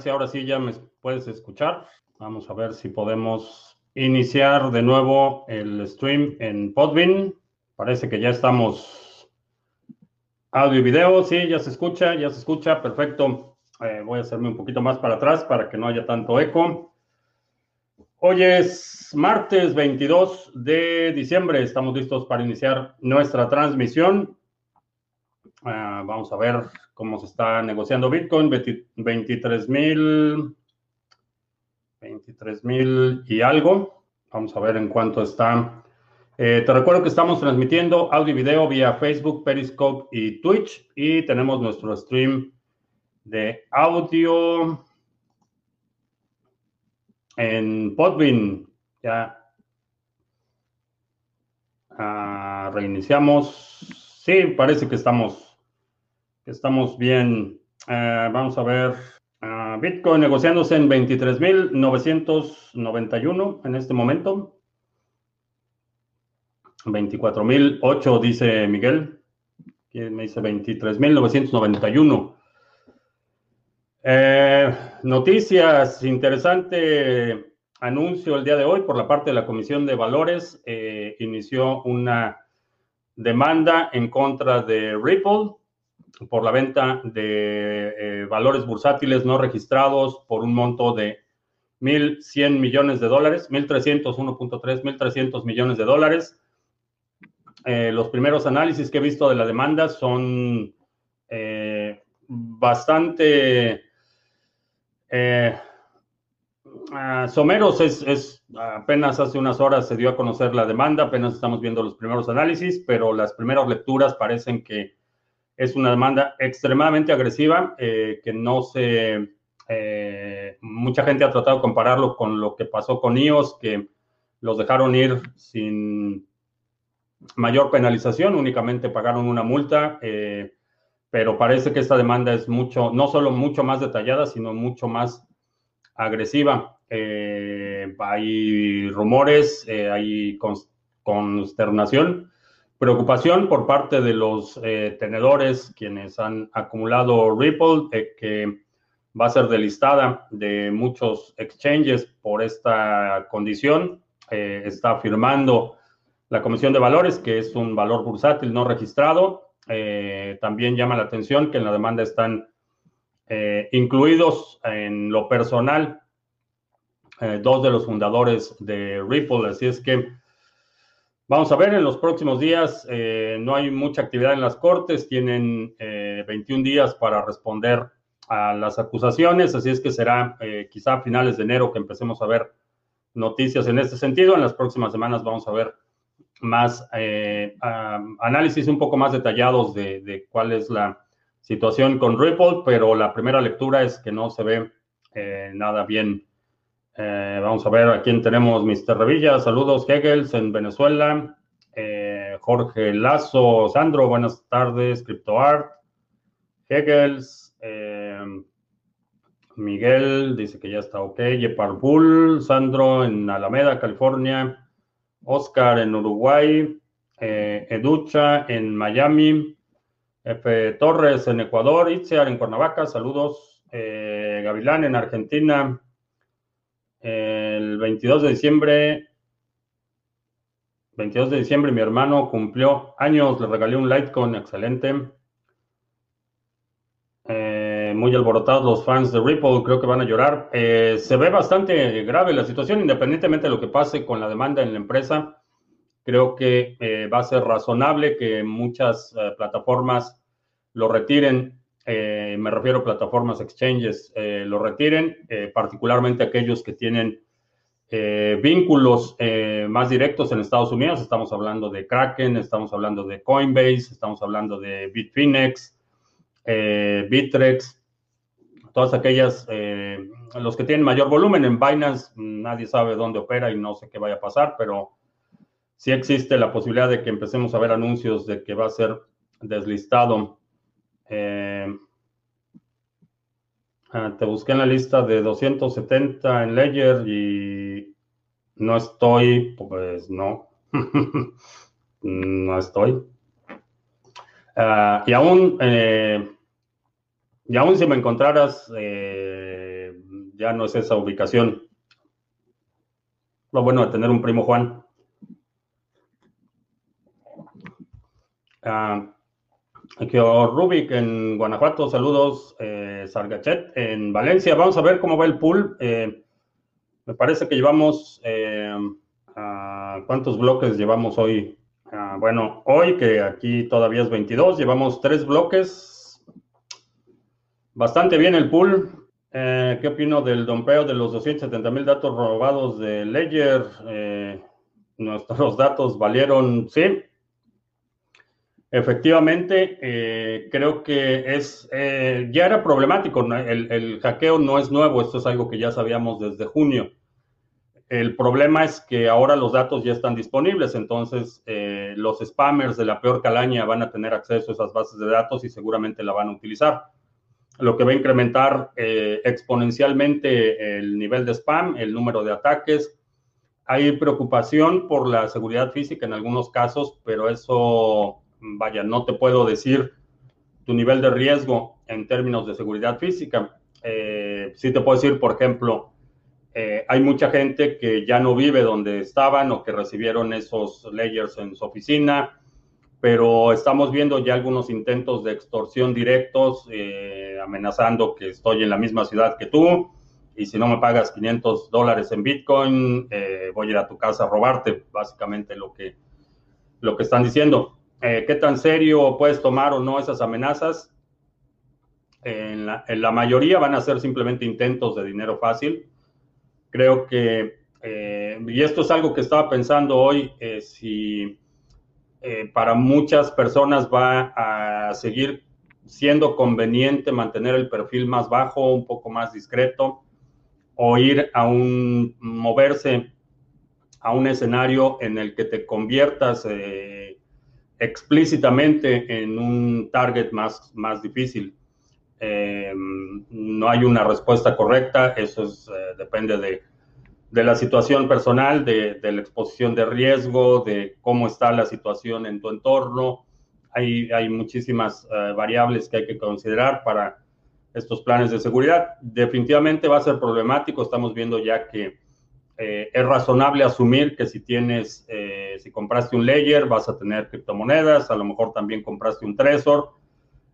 si ahora sí ya me puedes escuchar. Vamos a ver si podemos iniciar de nuevo el stream en Podbean. Parece que ya estamos audio y video. Sí, ya se escucha, ya se escucha. Perfecto. Eh, voy a hacerme un poquito más para atrás para que no haya tanto eco. Hoy es martes 22 de diciembre. Estamos listos para iniciar nuestra transmisión. Uh, vamos a ver cómo se está negociando Bitcoin. 23 mil. 23 mil y algo. Vamos a ver en cuánto está. Eh, te recuerdo que estamos transmitiendo audio y video vía Facebook, Periscope y Twitch. Y tenemos nuestro stream de audio en Podbean. Ya uh, reiniciamos. Sí, parece que estamos Estamos bien. Uh, vamos a ver. Uh, Bitcoin negociándose en 23.991 en este momento. 24.008 dice Miguel. ¿Quién me dice 23.991? Eh, noticias, interesante anuncio el día de hoy por la parte de la Comisión de Valores. Eh, inició una demanda en contra de Ripple por la venta de eh, valores bursátiles no registrados por un monto de 1.100 millones de dólares, 1.300, 1.3, 1.300 millones de dólares. Eh, los primeros análisis que he visto de la demanda son eh, bastante ah, someros. Es, es, apenas hace unas horas se dio a conocer la demanda, apenas estamos viendo los primeros análisis, pero las primeras lecturas parecen que es una demanda extremadamente agresiva eh, que no se... Eh, mucha gente ha tratado de compararlo con lo que pasó con IOS, que los dejaron ir sin mayor penalización, únicamente pagaron una multa, eh, pero parece que esta demanda es mucho, no solo mucho más detallada, sino mucho más agresiva. hay rumores, hay consternación preocupación por parte de los eh, tenedores quienes han acumulado Ripple eh, que va a ser delistada de muchos exchanges por esta condición. Eh, está firmando la Comisión de Valores, que es un valor bursátil no registrado. también llama la atención que en la demanda están incluidos en lo personal dos de los fundadores de Ripple. Así es que Vamos a ver, en los próximos días eh, no hay mucha actividad en las cortes, tienen 21 eh, días para responder a las acusaciones, así es que será eh, quizá a finales de enero que empecemos a ver noticias en este sentido. En las próximas semanas vamos a ver más análisis un poco más detallados de, de, cuál es la situación con Ripple, pero la primera lectura es que no se ve nada bien eh, vamos a ver a quién tenemos, Mr. Revilla. Saludos, Hegels en Venezuela. Eh, Jorge Lazo, Sandro, buenas tardes. CryptoArt. Hegels. Eh, Miguel dice que ya está ok. Yepar Bull. Sandro en Alameda, California. Oscar en Uruguay. Educha en Miami. F. Torres en Ecuador. Itziar en Cuernavaca. Saludos. Gavilán en Argentina. El 22 de diciembre, 22 de diciembre, mi hermano cumplió años, le regalé un Litecoin excelente. Eh, muy alborotados los fans de Ripple, creo que van a llorar. Eh, se ve bastante grave la situación, independientemente de lo que pase con la demanda en la empresa. Creo que eh, va a ser razonable que muchas plataformas lo retiren eh, me refiero a plataformas exchanges, eh, lo retiren, eh, particularmente aquellos que tienen vínculos más directos en Estados Unidos. Estamos hablando de Kraken, estamos hablando de Coinbase, estamos hablando de Bitfinex, Bitrex, todas aquellas, los que tienen mayor volumen en Binance, nadie sabe dónde opera y no sé qué vaya a pasar, pero sí existe la posibilidad de que empecemos a ver anuncios de que va a ser deslistado eh, ah, te busqué en la lista de 270 en Ledger y no estoy, pues no, no estoy. Ah, y aún, eh, Y aún si me encontraras, eh, ya no es esa ubicación. Lo bueno de tener un primo Juan. Uh, aquí Rubik en Guanajuato, saludos. Eh, Sargachet en Valencia. Vamos a ver cómo va el pool. Eh, me parece que llevamos. Eh, ¿Cuántos bloques llevamos hoy? Ah, bueno, hoy que aquí todavía es 22, llevamos tres bloques. Bastante bien el pool. ¿Qué opino del dompeo de los 270 mil datos robados de Ledger? Nuestros datos valieron, sí. Efectivamente, eh, creo que es ya era problemático. El, el hackeo no es nuevo, esto es algo que ya sabíamos desde junio. El problema es que ahora los datos ya están disponibles, entonces eh, los spammers de la peor calaña van a tener acceso a esas bases de datos y seguramente la van a utilizar. Lo que va a incrementar eh, exponencialmente el nivel de spam, el número de ataques. Hay preocupación por la seguridad física en algunos casos, pero eso, vaya, no te puedo decir tu nivel de riesgo en términos de seguridad física. Eh, sí te puedo decir, por ejemplo, eh, hay mucha gente que ya no vive donde estaban o que recibieron esos layers en su oficina, pero estamos viendo ya algunos intentos de extorsión directos, eh, amenazando que estoy en la misma ciudad que tú y si no me pagas 500 dólares en Bitcoin, eh, voy a ir a tu casa a robarte, básicamente lo que, lo que están diciendo. ¿Qué tan serio puedes tomar o no esas amenazas? En la, en la mayoría van a ser simplemente intentos de dinero fácil Creo que, eh, y esto es algo que estaba pensando hoy, eh, si eh, para muchas personas va a seguir siendo conveniente mantener el perfil más bajo, un poco más discreto, o ir a un, moverse a un escenario en el que te conviertas explícitamente en un target más, más difícil. Eh, no hay una respuesta correcta, eso es, eh, depende de, de, la situación personal, de, de, la exposición de riesgo, de cómo está la situación en tu entorno. Hay, hay muchísimas uh, variables que hay que considerar para estos planes de seguridad. Definitivamente va a ser problemático, estamos viendo ya que eh, es razonable asumir que si tienes, eh, si compraste un layer, vas a tener criptomonedas, a lo mejor también compraste un Trezor.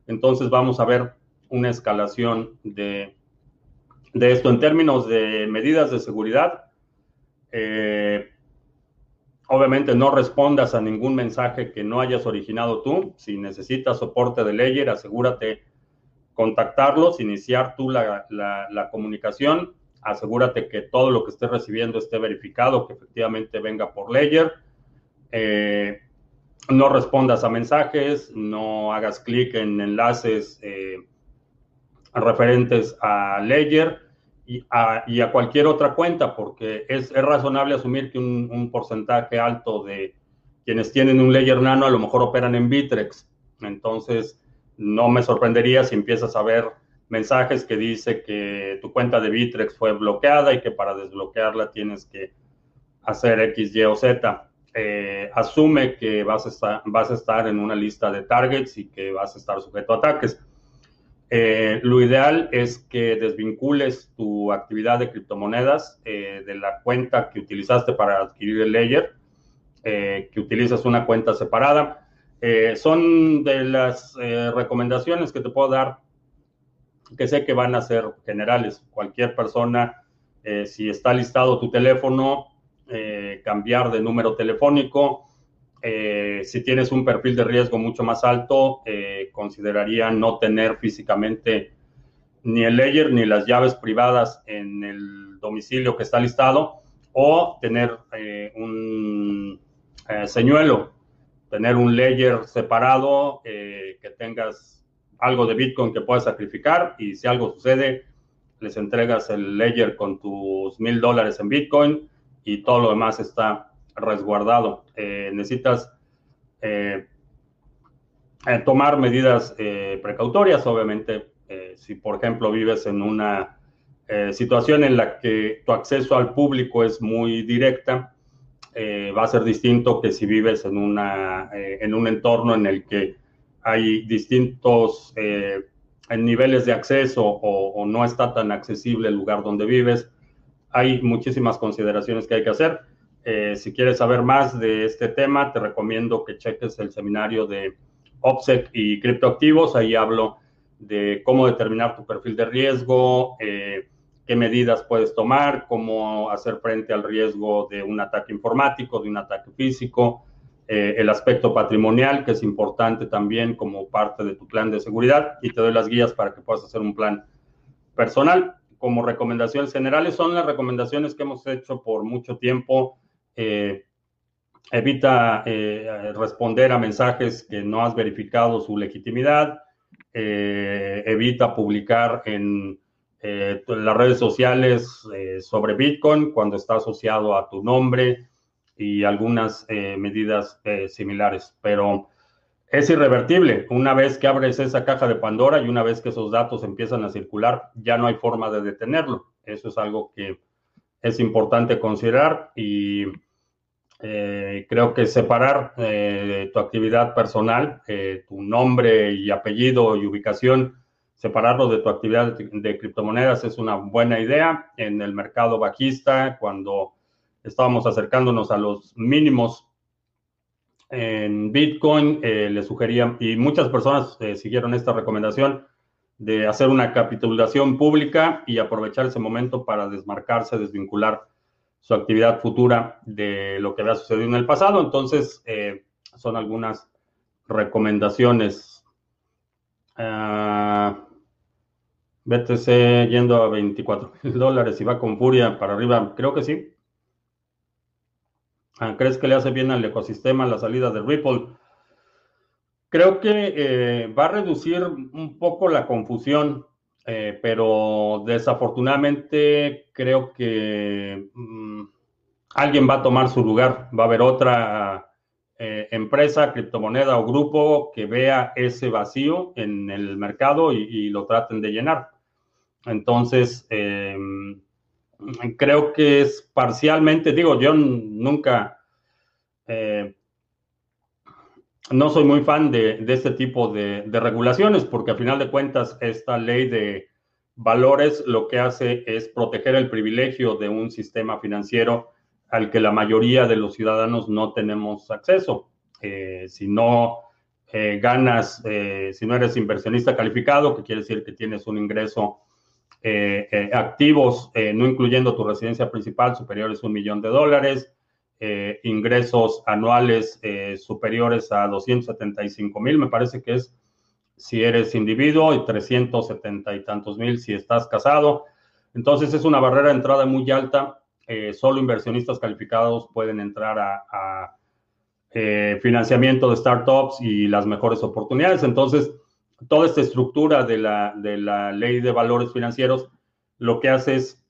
Entonces vamos a ver una escalación de, esto en términos de medidas de seguridad. Eh, obviamente no respondas a ningún mensaje que no hayas originado tú. Si necesitas soporte de Ledger, asegúrate contactarlos, iniciar tú la, la, comunicación. Asegúrate que todo lo que estés recibiendo esté verificado, que efectivamente venga por Ledger. Eh, no respondas a mensajes, no hagas clic en enlaces eh, referentes a Ledger y a, cualquier otra cuenta, porque es, es razonable asumir que un, un, porcentaje alto de quienes tienen un Ledger Nano a lo mejor operan en Bitrex. Entonces, no me sorprendería si empiezas a ver mensajes que dice que tu cuenta de Bitrex fue bloqueada y que para desbloquearla tienes que hacer X, Y o Z. Eh, asume que vas a, estar, en una lista de targets y que vas a estar sujeto a ataques eh, lo ideal es que desvincules tu actividad de criptomonedas eh, de la cuenta que utilizaste para adquirir el layer, eh, que utilizas una cuenta separada. Son de las recomendaciones que te puedo dar, que sé que van a ser generales. Cualquier persona, si está listado tu teléfono, cambiar de número telefónico, eh, si tienes un perfil de riesgo mucho más alto, eh, consideraría no tener físicamente ni el layer ni las llaves privadas en el domicilio que está listado o tener eh, un eh, señuelo, tener un layer separado, eh, que tengas algo de Bitcoin que puedas sacrificar y si algo sucede, les entregas el layer con tus mil dólares en Bitcoin y todo lo demás está resguardado. Eh, necesitas eh, eh, tomar medidas precautorias, obviamente, si por ejemplo vives en una situación en la que tu acceso al público es muy directa, va a ser distinto que si vives en, una, en un entorno en el que hay distintos niveles de acceso o, no está tan accesible el lugar donde vives. Hay muchísimas consideraciones que hay que hacer. Eh, si quieres saber más de este tema, te recomiendo que cheques el seminario de OPSEC y criptoactivos. Ahí hablo de cómo determinar tu perfil de riesgo, eh, qué medidas puedes tomar, cómo hacer frente al riesgo de un ataque informático, de un ataque físico, eh, el aspecto patrimonial, que es importante también como parte de tu plan de seguridad, y te doy las guías para que puedas hacer un plan personal. Como recomendaciones generales, son las recomendaciones que hemos hecho por mucho tiempo. Eh, evita eh, responder a mensajes que no has verificado su legitimidad. evita publicar en las redes sociales sobre Bitcoin cuando está asociado a tu nombre y algunas eh, medidas eh, similares, pero es irrevertible. Una vez que abres esa caja de Pandora y una vez que esos datos empiezan a circular, ya no hay forma de detenerlo. Eso es algo que es importante considerar y eh, creo que separar tu actividad personal, tu nombre y apellido y ubicación, separarlo de tu actividad de criptomonedas es una buena idea. En el mercado bajista, cuando estábamos acercándonos a los mínimos en Bitcoin, eh, le sugerían, y muchas personas eh, siguieron esta recomendación de hacer una capitulación pública y aprovechar ese momento para desmarcarse, desvincular su actividad futura de lo que había sucedido en el pasado. Entonces, eh, son algunas recomendaciones. Uh, BTC yendo a 24 mil dólares y va con furia para arriba. Creo que sí. Ah, ¿Crees que le hace bien al ecosistema la salida de Ripple? Creo que eh, va a reducir un poco la confusión, eh, pero desafortunadamente creo que mm, alguien va a tomar su lugar. Va a haber otra eh, empresa, criptomoneda o grupo que vea ese vacío en el mercado y, lo traten de llenar. Entonces, em, creo que es parcialmente, digo, yo nunca, eh, no soy muy fan de, este tipo de, regulaciones porque a final de cuentas esta ley de valores lo que hace es proteger el privilegio de un sistema financiero al que la mayoría de los ciudadanos no tenemos acceso. Eh, si no eh, ganas, si no eres inversionista calificado, que quiere decir que tienes un ingreso eh, eh, activos, eh, no incluyendo tu residencia principal, superiores a un millón de dólares, ingresos anuales superiores a 275 mil, me parece que es si eres individuo, y 370 y tantos mil si estás casado. Entonces es una barrera de entrada muy alta. solo inversionistas calificados pueden entrar a financiamiento de startups y las mejores oportunidades. Entonces, toda esta estructura de la, de la ley de valores financieros lo que hace es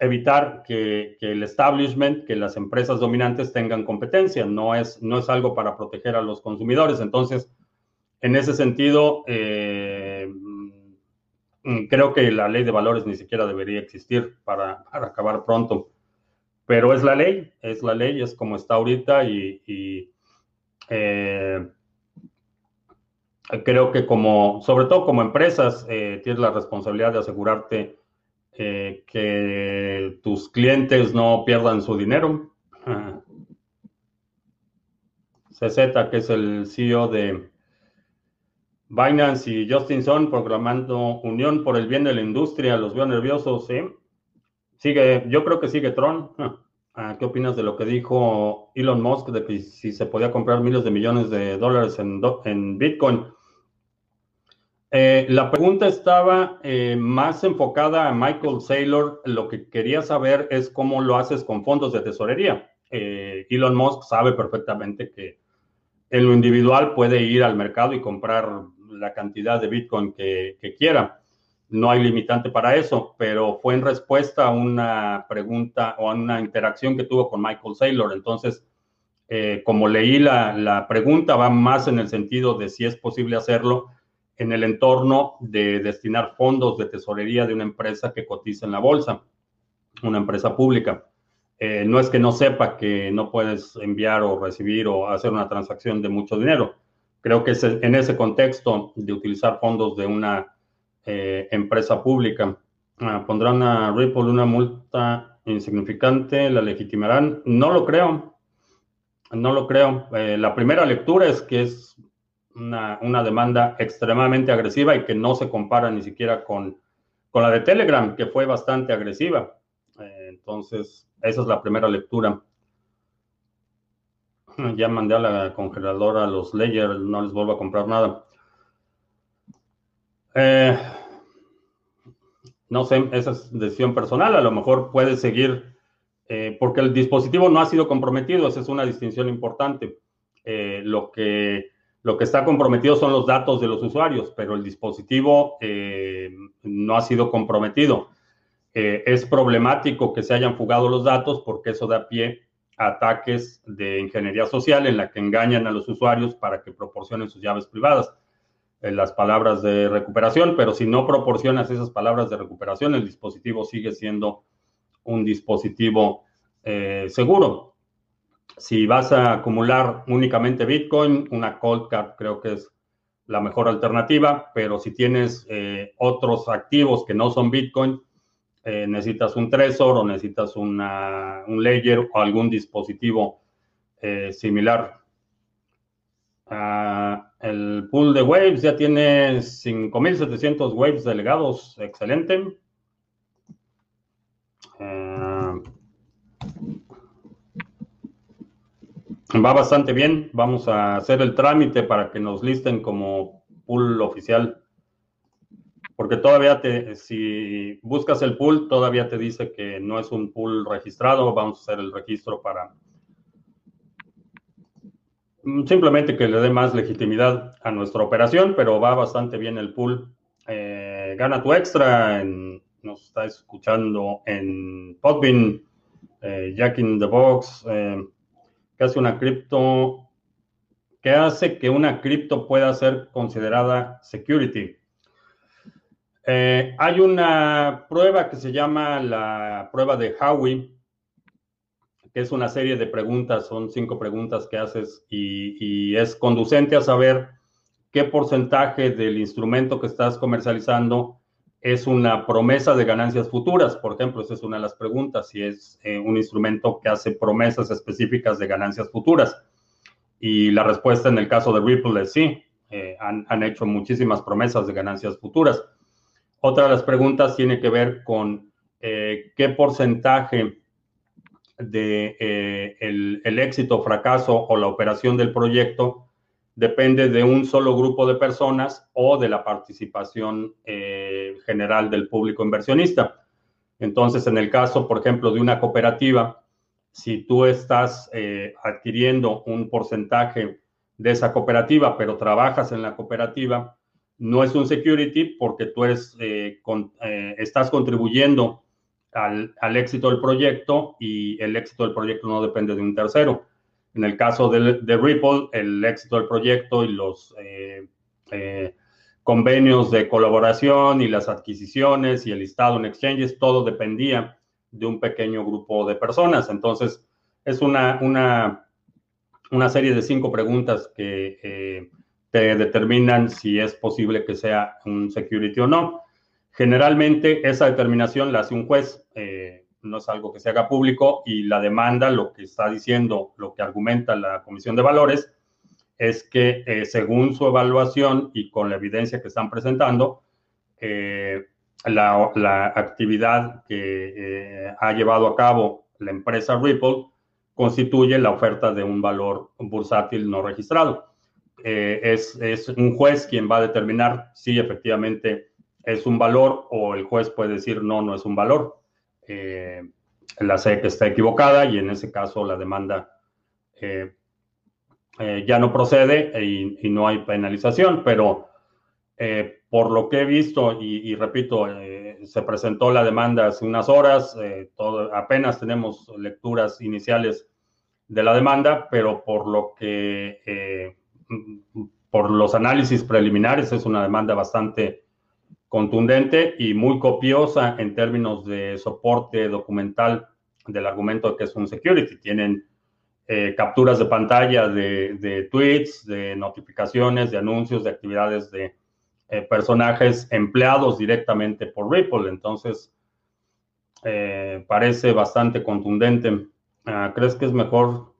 evitar que, el establishment, que las empresas dominantes tengan competencia, no es, no es algo para proteger a los consumidores. Entonces, en ese sentido, eh, creo que la ley de valores ni siquiera debería existir para, acabar pronto. Pero es la ley, es la ley, es como está ahorita y, eh, creo que como, sobre todo como empresas, eh, tienes la responsabilidad de asegurarte eh, que tus clientes no pierdan su dinero. CZ, que es el CEO de Binance y Justin Sun, proclamando unión por el bien de la industria, los veo nerviosos, ¿sí? Sigue, yo creo que sigue Tron. Ah, ¿Qué opinas de lo que dijo Elon Musk de que si se podía comprar miles de millones de dólares en, Bitcoin? Eh, la pregunta estaba eh, más enfocada a Michael Saylor. Lo que quería saber es cómo lo haces con fondos de tesorería. Eh, Elon Musk sabe perfectamente que en lo individual puede ir al mercado y comprar la cantidad de Bitcoin que, quiera. No hay limitante para eso, pero fue en respuesta a una pregunta o a una interacción que tuvo con Michael Saylor. Entonces, como leí la, pregunta, va más en el sentido de si es posible hacerlo en el entorno de destinar fondos de tesorería de una empresa que cotiza en la bolsa, una empresa pública. Eh, no es que no sepa que no puedes enviar o recibir o hacer una transacción de mucho dinero. Creo que en ese contexto de utilizar fondos de una empresa pública. Ah, pondrán a Ripple una multa insignificante, la legitimarán. No lo creo. No lo creo. la primera lectura es que es una, demanda extremadamente agresiva y que no se compara ni siquiera con, con la de Telegram, que fue bastante agresiva. entonces, esa es la primera lectura. Ya mandé a la congeladora a los layers, no les vuelvo a comprar nada. Eh, no sé, esa es decisión personal. A lo mejor puede seguir, eh, porque el dispositivo no ha sido comprometido, esa es una distinción importante. Eh, lo, que, lo que está comprometido son los datos de los usuarios, pero el dispositivo no ha sido comprometido. es problemático que se hayan fugado los datos porque eso da pie ataques de ingeniería social en la que engañan a los usuarios para que proporcionen sus llaves privadas, las palabras de recuperación, pero si no proporcionas esas palabras de recuperación, el dispositivo sigue siendo un dispositivo eh, seguro. Si vas a acumular únicamente Bitcoin, una cold card creo que es la mejor alternativa, pero si tienes eh, otros activos que no son Bitcoin, eh, necesitas un Trezor o necesitas una, un Ledger o algún dispositivo eh, similar. Ah, el pool de waves ya tiene 5.700 waves delegados, excelente. Ah, va bastante bien. Vamos a hacer el trámite para que nos listen como pool oficial. Porque todavía te, si buscas el pool, todavía te dice que no es un pool registrado. Vamos a hacer el registro para simplemente que le dé más legitimidad a nuestra operación, pero va bastante bien el pool. Eh, gana tu extra, nos está escuchando en Podbean, eh, Jack in the Box, eh, que hace una cripto, que hace que una cripto pueda ser considerada security. Eh, hay una prueba que se llama la prueba de Howie, que es una serie de preguntas, son cinco preguntas que haces y, es conducente a saber qué porcentaje del instrumento que estás comercializando es una promesa de ganancias futuras. Por ejemplo, esa es una de las preguntas, si es eh, un instrumento que hace promesas específicas de ganancias futuras. Y la respuesta en el caso de Ripple es sí, eh, han, han hecho muchísimas promesas de ganancias futuras. Otra de las preguntas tiene que ver con eh, qué porcentaje de eh, el, éxito o fracaso o la operación del proyecto depende de un solo grupo de personas o de la participación eh, general del público inversionista. Entonces, en el caso, por ejemplo, de una cooperativa, si tú estás adquiriendo un porcentaje de esa cooperativa, pero trabajas en la cooperativa, no es un security porque tú eres, eh, eh, estás contribuyendo al, éxito del proyecto y el éxito del proyecto no depende de un tercero. En el caso de, Ripple, el éxito del proyecto y los eh, convenios de colaboración y las adquisiciones y el listado en exchanges, todo dependía de un pequeño grupo de personas. Entonces, es una, una, una serie de cinco preguntas que te determinan si es posible que sea un security o no. Generalmente esa determinación la hace un juez, eh, no es algo que se haga público y la demanda, lo que está diciendo, lo que argumenta la Comisión de Valores, es que eh, según su evaluación y con la evidencia que están presentando, eh, la, la, actividad que ha llevado a cabo la empresa Ripple constituye la oferta de un valor bursátil no registrado. Es, es, un juez quien va a determinar si efectivamente es un valor o el juez puede decir no, no es un valor. Eh, la SEC está equivocada y en ese caso la demanda eh, ya no procede y, no hay penalización, pero por lo que he visto y, repito, se presentó la demanda hace unas horas, apenas tenemos lecturas iniciales de la demanda, pero por lo que por los análisis preliminares es una demanda bastante contundente y muy copiosa en términos de soporte documental del argumento de que es un security. Tienen eh, capturas de pantalla de, tweets, de notificaciones, de anuncios, de actividades de personajes empleados directamente por Ripple. Entonces, parece bastante contundente. Ah, ¿Crees que es mejor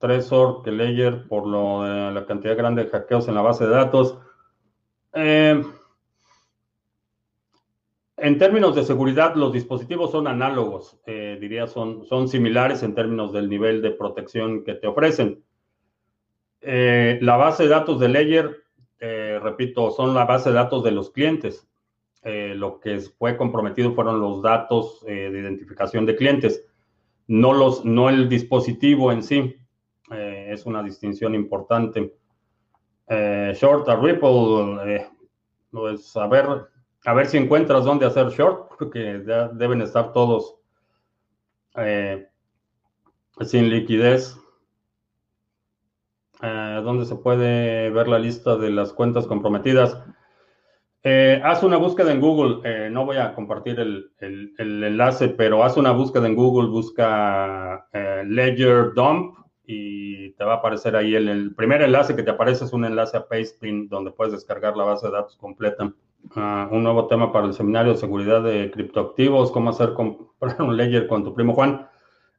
Trezor que Ledger por lo la cantidad grande de hackeos en la base de datos? Eh, en términos de seguridad, los dispositivos son análogos, eh, diría, son, son similares en términos del nivel de protección que te ofrecen. Eh, la base de datos de Ledger, repito, son la base de datos de los clientes. lo que fue comprometido fueron los datos de identificación de clientes, no, los, no el dispositivo en sí. es una distinción importante. short a Ripple, pues a ver, a ver si encuentras dónde hacer short, porque ya deben estar todos eh, sin liquidez. Eh, ¿Dónde se puede ver la lista de las cuentas comprometidas? Eh, haz una búsqueda en Google. no voy a compartir el, enlace, pero haz una búsqueda en Google. Busca Ledger Dump y te va a aparecer ahí el, el, primer enlace que te aparece es un enlace a Pastebin donde puedes descargar la base de datos completa. Un nuevo tema para el seminario de seguridad de criptoactivos, cómo hacer comprar un ledger con tu primo Juan.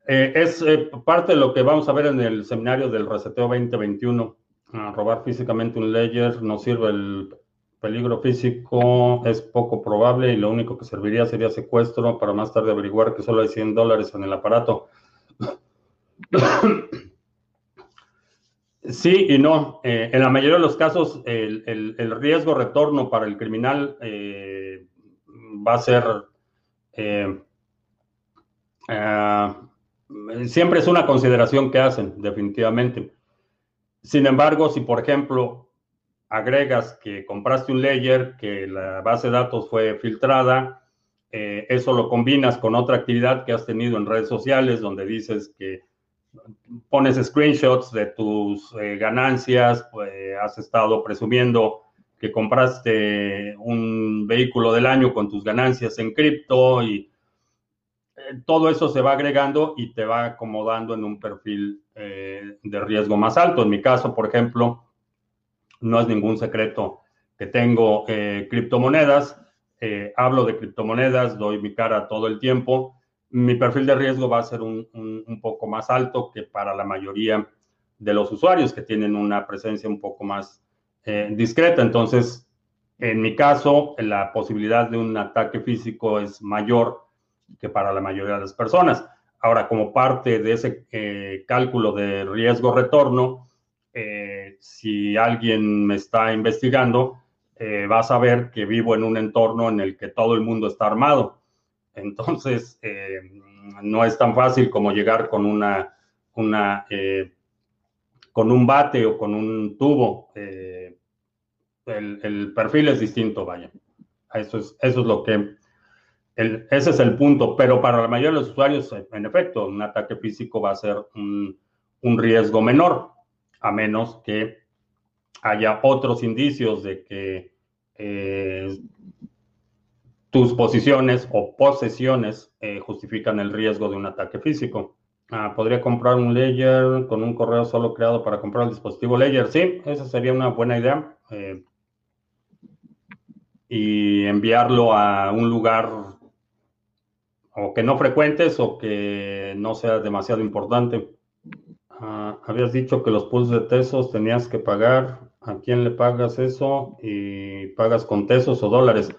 Eh, es eh, parte de lo que vamos a ver en el seminario del Reseteo 2021. Ah, robar físicamente un ledger no sirve el peligro físico, es poco probable y lo único que serviría sería secuestro para más tarde averiguar que solo hay 100 dólares en el aparato. Sí y no. Eh, en la mayoría de los casos, el, riesgo retorno para el criminal eh, va a ser... Eh, siempre es una consideración que hacen, definitivamente. Sin embargo, si por ejemplo agregas que compraste un ledger, que la base de datos fue filtrada, eso lo combinas con otra actividad que has tenido en redes sociales donde dices que pones screenshots de tus eh, ganancias, pues, has estado presumiendo que compraste un vehículo del año con tus ganancias en cripto y eh, todo eso se va agregando y te va acomodando en un perfil eh, de riesgo más alto. En mi caso, por ejemplo, no es ningún secreto que tengo criptomonedas, hablo de criptomonedas, doy mi cara todo el tiempo mi perfil de riesgo va a ser un, poco más alto que para la mayoría de los usuarios que tienen una presencia un poco más eh, discreta. Entonces, en mi caso, la posibilidad de un ataque físico es mayor que para la mayoría de las personas. Ahora, como parte de ese eh, cálculo de riesgo-retorno, eh, si alguien me está investigando, va a saber que vivo en un entorno en el que todo el mundo está armado entonces, eh, no es tan fácil como llegar con una, eh, con un bate o con un tubo. Eh, el, perfil es distinto, vaya. Eso es, eso es lo que, ese es el punto. Pero para la mayoría de los usuarios, en efecto, un ataque físico va a ser un, un riesgo menor, a menos que haya otros indicios de que tus posiciones o posesiones eh, justifican el riesgo de un ataque físico. Ah, podría comprar un Ledger con un correo solo creado para comprar el dispositivo Ledger. Sí, esa sería una buena idea. Eh, y enviarlo a un lugar o que no frecuentes o que no sea demasiado importante. Ah, habías dicho que los pools de Tesos tenías que pagar. ¿A quién le pagas eso? Y pagas con Tesos o dólares.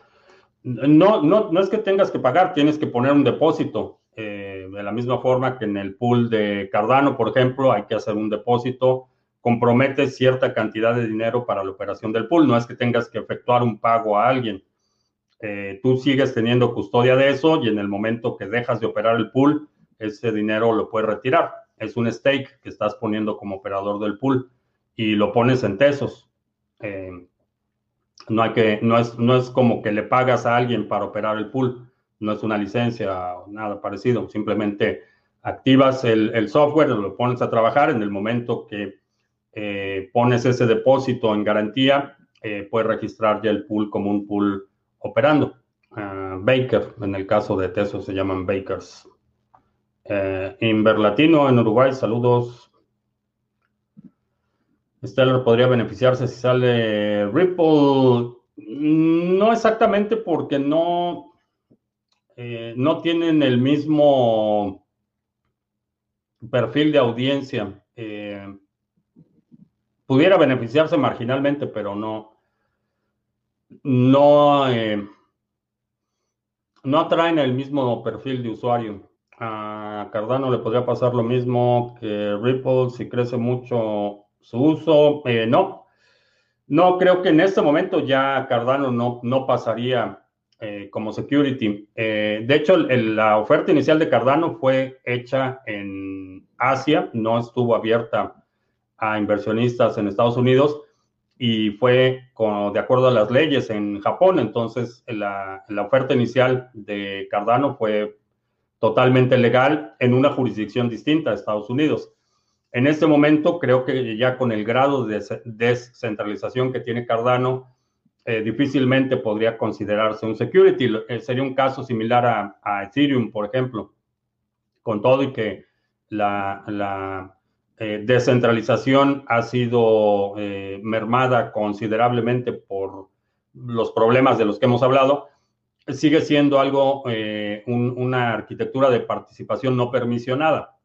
No, no, no es que tengas que pagar, tienes que poner un depósito. Eh, de la misma forma que en el pool de Cardano, por ejemplo, hay que hacer un depósito, compromete cierta cantidad de dinero para la operación del pool. No es que tengas que efectuar un pago a alguien. Eh, tú sigues teniendo custodia de eso y en el momento que dejas de operar el pool, ese dinero lo puedes retirar. Es un stake que estás poniendo como operador del pool y lo pones en tesos. Eh, no, que, no, es, no es como que le pagas a alguien para operar el pool, no es una licencia o nada parecido, simplemente activas el, software, lo pones a trabajar en el momento que eh, pones ese depósito en garantía, eh, puedes registrar ya el pool como un pool operando. Ah, Baker, en el caso de Teso se llaman Bakers. Eh, Inverlatino en Uruguay, saludos. Stellar podría beneficiarse si sale Ripple. No exactamente porque no, eh, no tienen el mismo perfil de audiencia. Eh, pudiera beneficiarse marginalmente, pero no, no, eh, no atraen el mismo perfil de usuario. A Cardano le podría pasar lo mismo que Ripple si crece mucho su uso. no, no, creo que en este momento ya Cardano no, no pasaría eh, como security. Eh, de hecho, la oferta inicial de Cardano fue hecha en Asia, no estuvo abierta a inversionistas en Estados Unidos y fue de acuerdo a las leyes en Japón. Entonces, la, la oferta inicial de Cardano fue totalmente legal en una jurisdicción distinta a Estados Unidos. En este momento creo que ya con el grado de descentralización que tiene Cardano, eh, difícilmente podría considerarse un security. Eh, sería un caso similar a, Ethereum, por ejemplo, con todo y que la, eh, descentralización ha sido mermada considerablemente por los problemas de los que hemos hablado, sigue siendo algo, una arquitectura de participación no permisionada.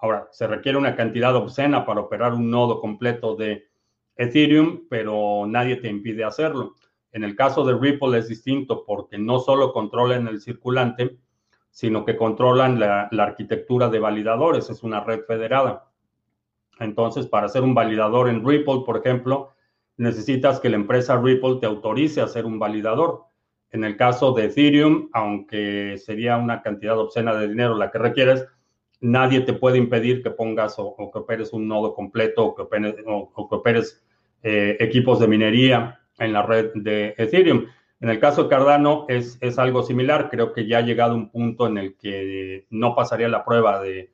Ahora, se requiere una cantidad obscena para operar un nodo completo de Ethereum, pero nadie te impide hacerlo. En el caso de Ripple es distinto porque no solo controlan el circulante, sino que controlan la, arquitectura de validadores. Es una red federada. Entonces, para ser un validador en Ripple, por ejemplo, necesitas que la empresa Ripple te autorice a ser un validador. En el caso de Ethereum, aunque sería una cantidad obscena de dinero la que requieres, nadie te puede impedir que pongas o, que operes un nodo completo o que operes, eh, equipos de minería en la red de Ethereum. En el caso de Cardano es, es, algo similar. Creo que ya ha llegado un punto en el que no pasaría la prueba de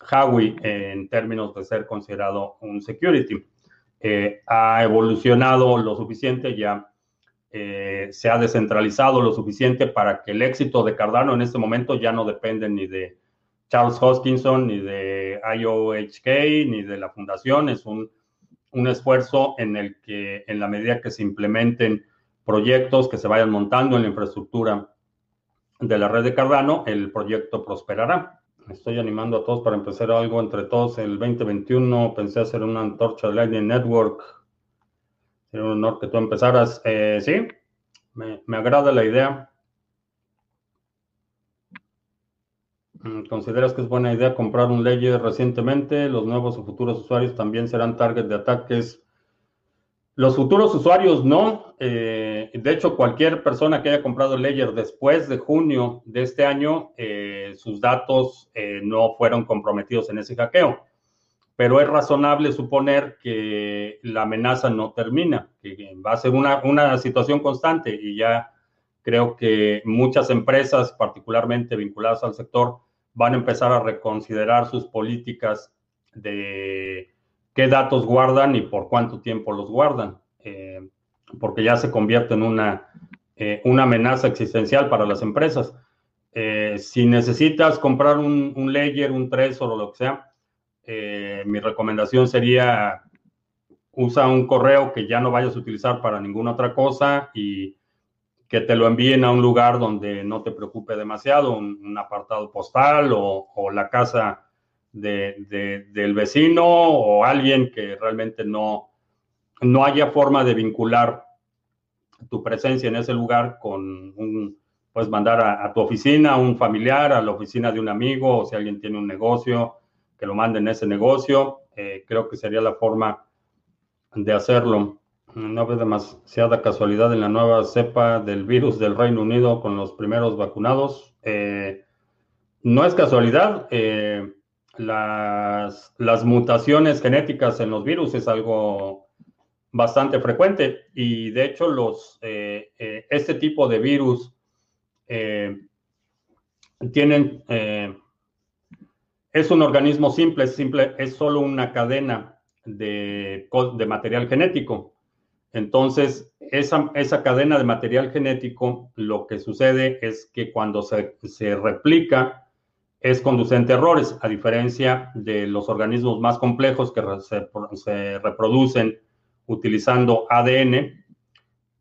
Huawei en términos de ser considerado un security. Eh, ha evolucionado lo suficiente, ya eh, se ha descentralizado lo suficiente para que el éxito de Cardano en este momento ya no depende ni de Charles Hoskinson, ni de IOHK, ni de la fundación. Es un, esfuerzo en el que, en la medida que se implementen proyectos que se vayan montando en la infraestructura de la red de Cardano, el proyecto prosperará. Estoy animando a todos para empezar algo entre todos. El 2021 pensé hacer una antorcha de Lightning Network. Sería un honor que tú empezaras. Eh, sí, me, me agrada la idea. ¿Consideras que es buena idea comprar un Ledger recientemente? ¿Los nuevos o futuros usuarios también serán target de ataques? Los futuros usuarios no. Eh, de hecho, cualquier persona que haya comprado Ledger después de junio de este año, eh, sus datos eh, no fueron comprometidos en ese hackeo. Pero es razonable suponer que la amenaza no termina, que va a ser una, una situación constante y ya creo que muchas empresas, particularmente vinculadas al sector, van a empezar a reconsiderar sus políticas de qué datos guardan y por cuánto tiempo los guardan, eh, porque ya se convierte en una, eh, una amenaza existencial para las empresas. Eh, si necesitas comprar un, un, Ledger, un Trezor o lo que sea, mi recomendación sería usa un correo que ya no vayas a utilizar para ninguna otra cosa y que te lo envíen a un lugar donde no te preocupe demasiado, un, apartado postal o, la casa del vecino o alguien que realmente no, no haya forma de vincular tu presencia en ese lugar con un, puedes mandar a, tu oficina, a un familiar, a la oficina de un amigo, o si alguien tiene un negocio, que lo manden ese negocio. Eh, creo que sería la forma de hacerlo. No ve demasiada casualidad en la nueva cepa del virus del Reino Unido con los primeros vacunados. Eh, no es casualidad. Eh, las, mutaciones genéticas en los virus es algo bastante frecuente y de hecho los, eh, este tipo de virus tienen, es un organismo simple, simple, es solo una cadena de, de material genético. Entonces, esa, esa, cadena de material genético, lo que sucede es que cuando se, replica, es conducente a errores, a diferencia de los organismos más complejos que se, reproducen utilizando ADN.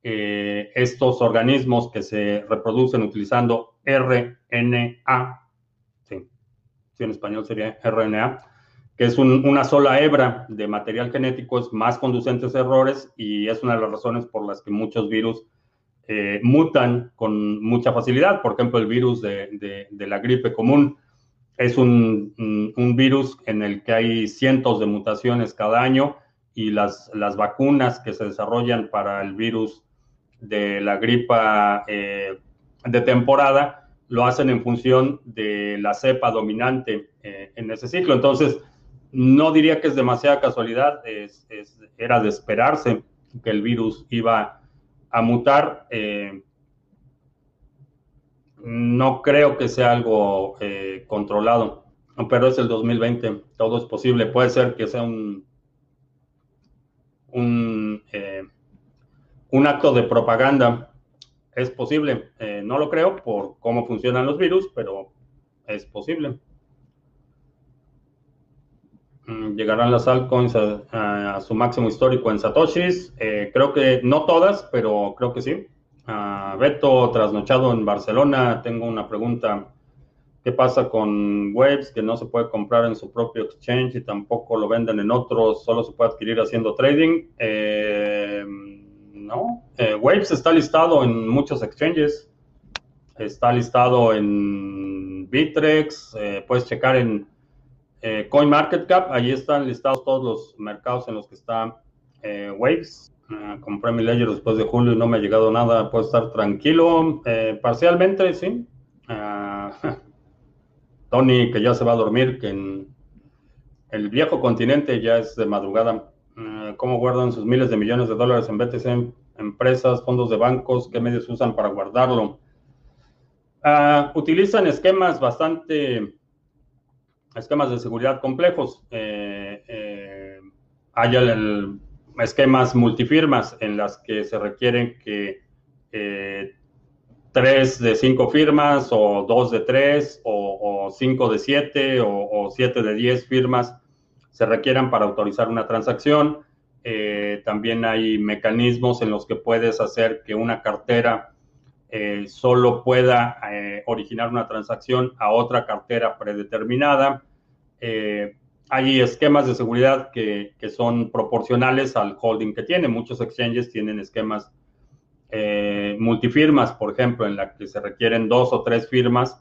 eh, estos organismos que se reproducen utilizando RNA, sí, en español sería RNA, que es una sola hebra de material genético, es más conducente a errores y es una de las razones por las que muchos virus eh, mutan con mucha facilidad. Por ejemplo, el virus de, la gripe común es un, virus en el que hay cientos de mutaciones cada año y las, las vacunas que se desarrollan para el virus de la gripa eh, de temporada lo hacen en función de la cepa dominante eh, en ese ciclo. Entonces, no diría que es demasiada casualidad, era de esperarse que el virus iba a mutar. Eh, no creo que sea algo controlado, pero es el 2020, todo es posible. Puede ser que sea un, un un acto de propaganda. Es posible, eh, no lo creo por cómo funcionan los virus, pero es posible. Mm, llegarán las altcoins a, su máximo histórico en Satoshis. Eh, creo que no todas, pero creo que sí. Uh, Beto, trasnochado en Barcelona, tengo una pregunta. ¿Qué pasa con Waves que no se puede comprar en su propio exchange y tampoco lo venden en otros? Solo se puede adquirir haciendo trading. Eh, ¿no? Eh, Waves está listado en muchos exchanges. Está listado en Bitrex. Puedes checar en eh, CoinMarketCap. Allí están listados todos los mercados en los que está Waves. Ah, compré mi ledger después de julio y no me ha llegado nada. Puedo estar tranquilo. parcialmente, sí. Ah, Tony, que ya se va a dormir, que en el viejo continente ya es de madrugada. Ah, ¿Cómo guardan sus miles de millones de dólares en BTC? empresas, fondos de bancos, qué medios usan para guardarlo. Utilizan esquemas bastante, esquemas de seguridad complejos. Eh, eh, hay esquemas multifirmas en las que se requieren que eh, tres de cinco firmas o dos de tres o, cinco de siete o, siete de diez firmas se requieran para autorizar una transacción. También hay mecanismos en los que puedes hacer que una cartera eh, solo pueda eh, originar una transacción a otra cartera predeterminada. hay esquemas de seguridad que, son proporcionales al holding que tiene. Muchos exchanges tienen esquemas multifirmas, por ejemplo, en la que se requieren dos o tres firmas,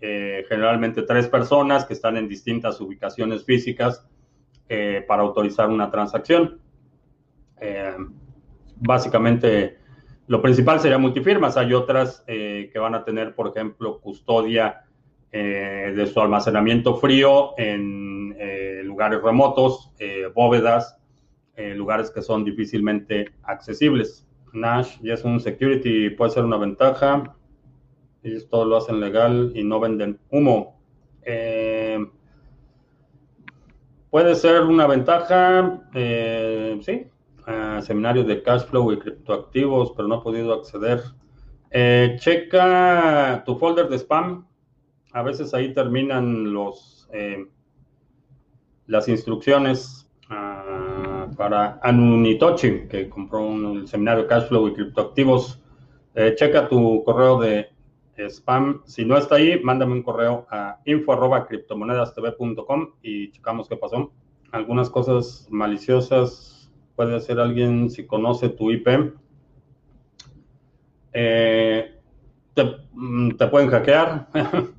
generalmente tres personas que están en distintas ubicaciones físicas para autorizar una transacción. Eh, básicamente, lo principal sería multifirmas. Hay otras eh, que van a tener, por ejemplo, custodia eh, de su almacenamiento frío en lugares remotos, bóvedas, lugares que son difícilmente accesibles. Nash ya es un security, puede ser una ventaja. Ellos todo lo hacen legal y no venden humo. puede ser una ventaja, sí, seminarios de cash flow y criptoactivos, pero no he podido acceder. Eh, checa tu folder de spam. A veces ahí terminan los eh, las instrucciones ah, para Anunitochi, que compró un, el seminario de cash flow y criptoactivos. Eh, checa tu correo de spam. Si no está ahí, mándame un correo a info.criptomonedastv.com y checamos qué pasó. Algunas cosas maliciosas puede ser alguien si conoce tu IP. Eh, mm, te, pueden hackear.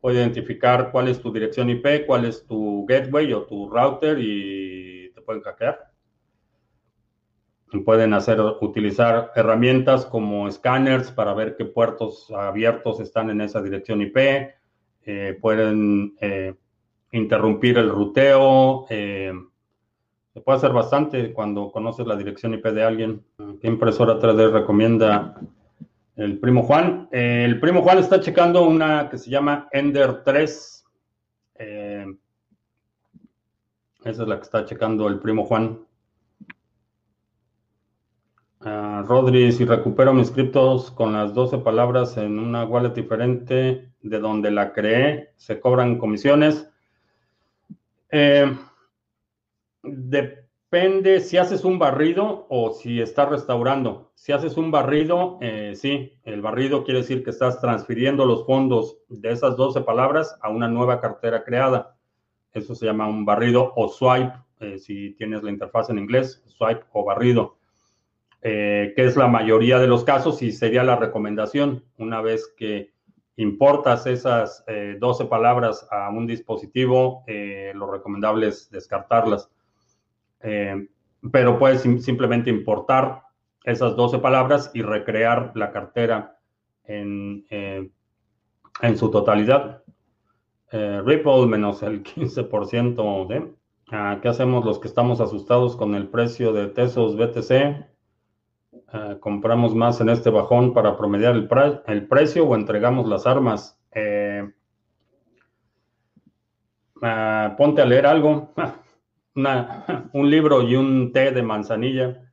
puede identificar cuál es tu dirección IP, cuál es tu gateway o tu router y te pueden hackear. Pueden hacer utilizar herramientas como escáneres para ver qué puertos abiertos están en esa dirección IP. Eh, pueden eh, interrumpir el ruteo. Se puede hacer bastante cuando conoces la dirección IP de alguien. ¿Qué impresora 3D recomienda el primo Juan? Eh, el primo Juan está checando una que se llama Ender 3. Eh, esa es la que está checando el primo Juan. Uh, Rodri, si recupero mis criptos con las 12 palabras en una wallet diferente de donde la creé, se cobran comisiones. Eh, Depende si haces un barrido o si estás restaurando. Si haces un barrido, eh, sí, el barrido quiere decir que estás transfiriendo los fondos de esas 12 palabras a una nueva cartera creada. Eso se llama un barrido o swipe, eh, si tienes la interfaz en inglés, swipe o barrido, eh, que es la mayoría de los casos y sería la recomendación. Una vez que importas esas 12 palabras a un dispositivo, lo recomendable es descartarlas eh, pero puedes simplemente importar esas 12 palabras y recrear la cartera en, eh, en su totalidad. Eh, Ripple menos el 15% de... Ah, ¿Qué hacemos los que estamos asustados con el precio de Tesos BTC? Ah, ¿Compramos más en este bajón para promediar el, el precio o entregamos las armas? Ah, ponte a leer algo. un libro y un té de manzanilla.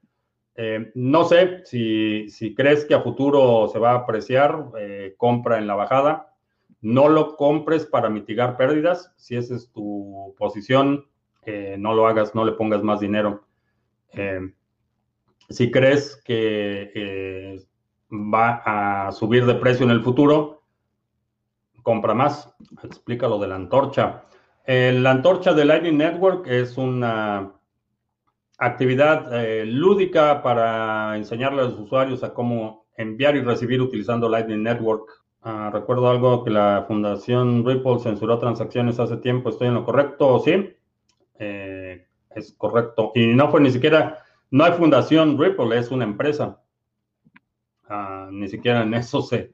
Eh, no sé si, crees que a futuro se va a apreciar, eh, compra en la bajada. No lo compres para mitigar pérdidas. Si esa es tu posición, eh, no lo hagas, no le pongas más dinero. si crees que va a subir de precio en el futuro, compra más. Explica lo de la antorcha. La antorcha de Lightning Network es una actividad eh, lúdica para enseñarle a los usuarios a cómo enviar y recibir utilizando Lightning Network. Ah, recuerdo algo que la Fundación Ripple censuró transacciones hace tiempo. ¿Estoy en lo correcto? Sí, eh, es correcto. Y no fue ni siquiera, no hay Fundación Ripple, es una empresa. Ah, ni siquiera en eso se,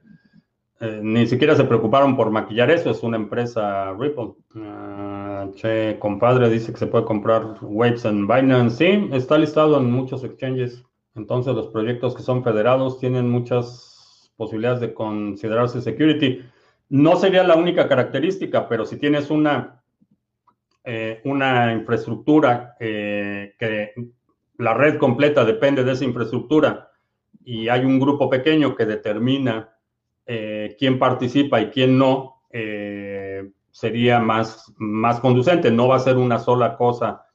eh, ni siquiera se preocuparon por maquillar eso, es una empresa Ripple. Ah, che, compadre, dice que se puede comprar Waves en Binance. Sí, está listado en muchos exchanges. Entonces, los proyectos que son federados tienen muchas posibilidades de considerarse security. No sería la única característica, pero si tienes una, eh, una infraestructura eh, que la red completa depende de esa infraestructura y hay un grupo pequeño que determina eh, quién participa y quién no, eh, sería más, más conducente. No va a ser una sola cosa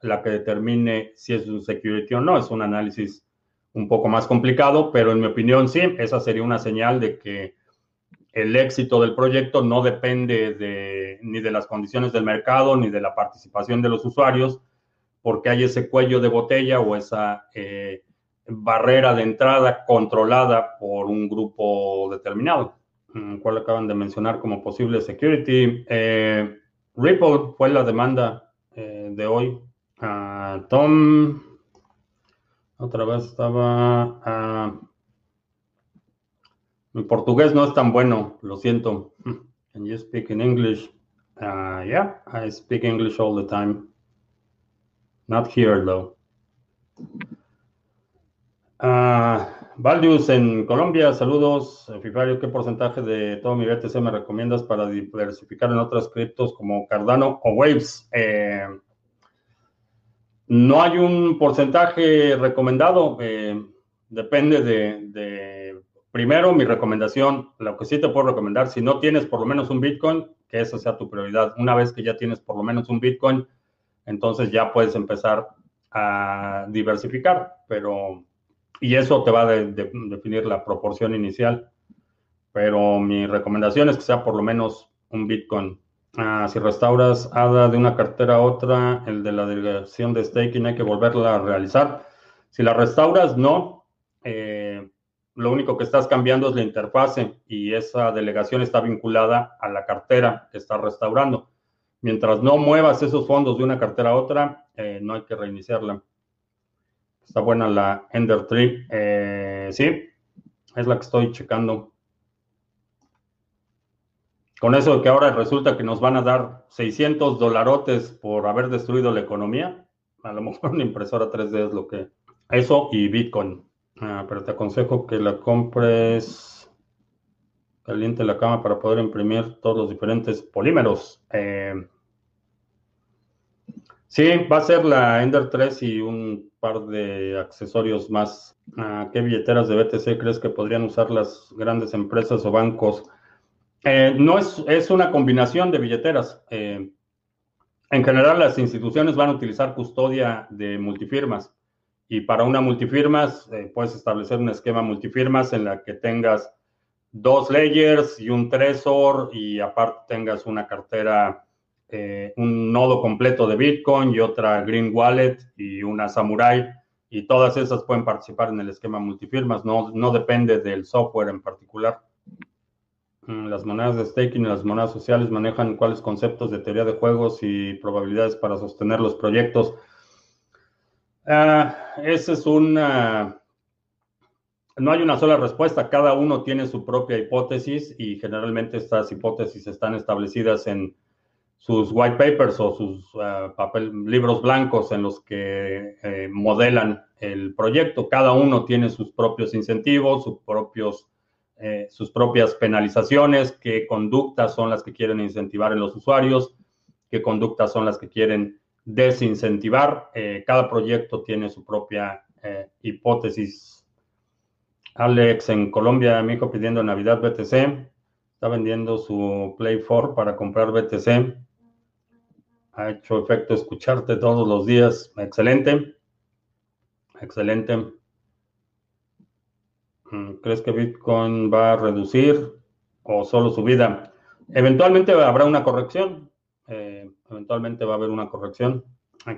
la que determine si es un security o no. Es un análisis un poco más complicado, pero en mi opinión sí, esa sería una señal de que el éxito del proyecto no depende de, ni de las condiciones del mercado ni de la participación de los usuarios, porque hay ese cuello de botella o esa eh, barrera de entrada controlada por un grupo determinado, mm, cual acaban de mencionar como posible security. Eh, Ripple fue la demanda eh, de hoy. Ah, Tom, otra vez estaba... Ah, mi portugués no es tan bueno, lo siento. Can you speak in English? Uh, yeah, I speak English all the time. Not here though. Uh, Valdius en Colombia, saludos. Fifario, ¿qué porcentaje de todo mi BTC me recomiendas para diversificar en otras criptos como Cardano o Waves? Eh, no hay un porcentaje recomendado, eh, depende de, primero, mi recomendación, lo que sí te puedo recomendar, si no tienes por lo menos un Bitcoin, que esa sea tu prioridad. Una vez que ya tienes por lo menos un Bitcoin, entonces ya puedes empezar a diversificar, pero y eso te va a definir la proporción inicial. Pero mi recomendación es que sea por lo menos un Bitcoin. Ah, si restauras ADA de una cartera a otra, el de la delegación de staking hay que volverla a realizar. Si la restauras, no. Eh, lo único que estás cambiando es la interfase y esa delegación está vinculada a la cartera que estás restaurando. Mientras no muevas esos fondos de una cartera a otra, eh, no hay que reiniciarla. Está buena la Ender Tree. Eh, sí, es la que estoy checando. Con eso de que ahora resulta que nos van a dar 600 dolarotes por haber destruido la economía, a lo mejor una impresora 3D es lo que... Eso y Bitcoin. Ah, pero te aconsejo que la compres caliente la cama para poder imprimir todos los diferentes polímeros. Eh, Sí, va a ser la Ender 3 y un par de accesorios más. Ah, ¿Qué billeteras de BTC crees que podrían usar las grandes empresas o bancos? Eh, no es, es, una combinación de billeteras. Eh, En general, las instituciones van a utilizar custodia de multifirmas y para una multifirmas eh, puedes establecer un esquema multifirmas en la que tengas dos layers y un tresor y aparte tengas una cartera, eh, un nodo completo de Bitcoin y otra Green Wallet y una Samurai y todas esas pueden participar en el esquema multifirmas, no, no depende del software en particular. Mm, las monedas de staking y las monedas sociales manejan cuáles conceptos de teoría de juegos y probabilidades para sostener los proyectos. Ah, ese es una... No hay una sola respuesta, cada uno tiene su propia hipótesis y generalmente estas hipótesis están establecidas en sus white papers o sus papel, libros blancos en los que eh, modelan el proyecto. Cada uno tiene sus propios incentivos, sus propios eh, sus propias penalizaciones, qué conductas son las que quieren incentivar en los usuarios, qué conductas son las que quieren desincentivar. Cada proyecto tiene su propia hipótesis. Alex en Colombia, mi hijo pidiendo Navidad BTC, está vendiendo su Play 4 para comprar BTC. Ha hecho efecto escucharte todos los días. Excelente. Excelente. Mm, ¿Crees que Bitcoin va a reducir o solo subida? Eventualmente habrá una corrección. Eh, eventualmente va a haber una corrección.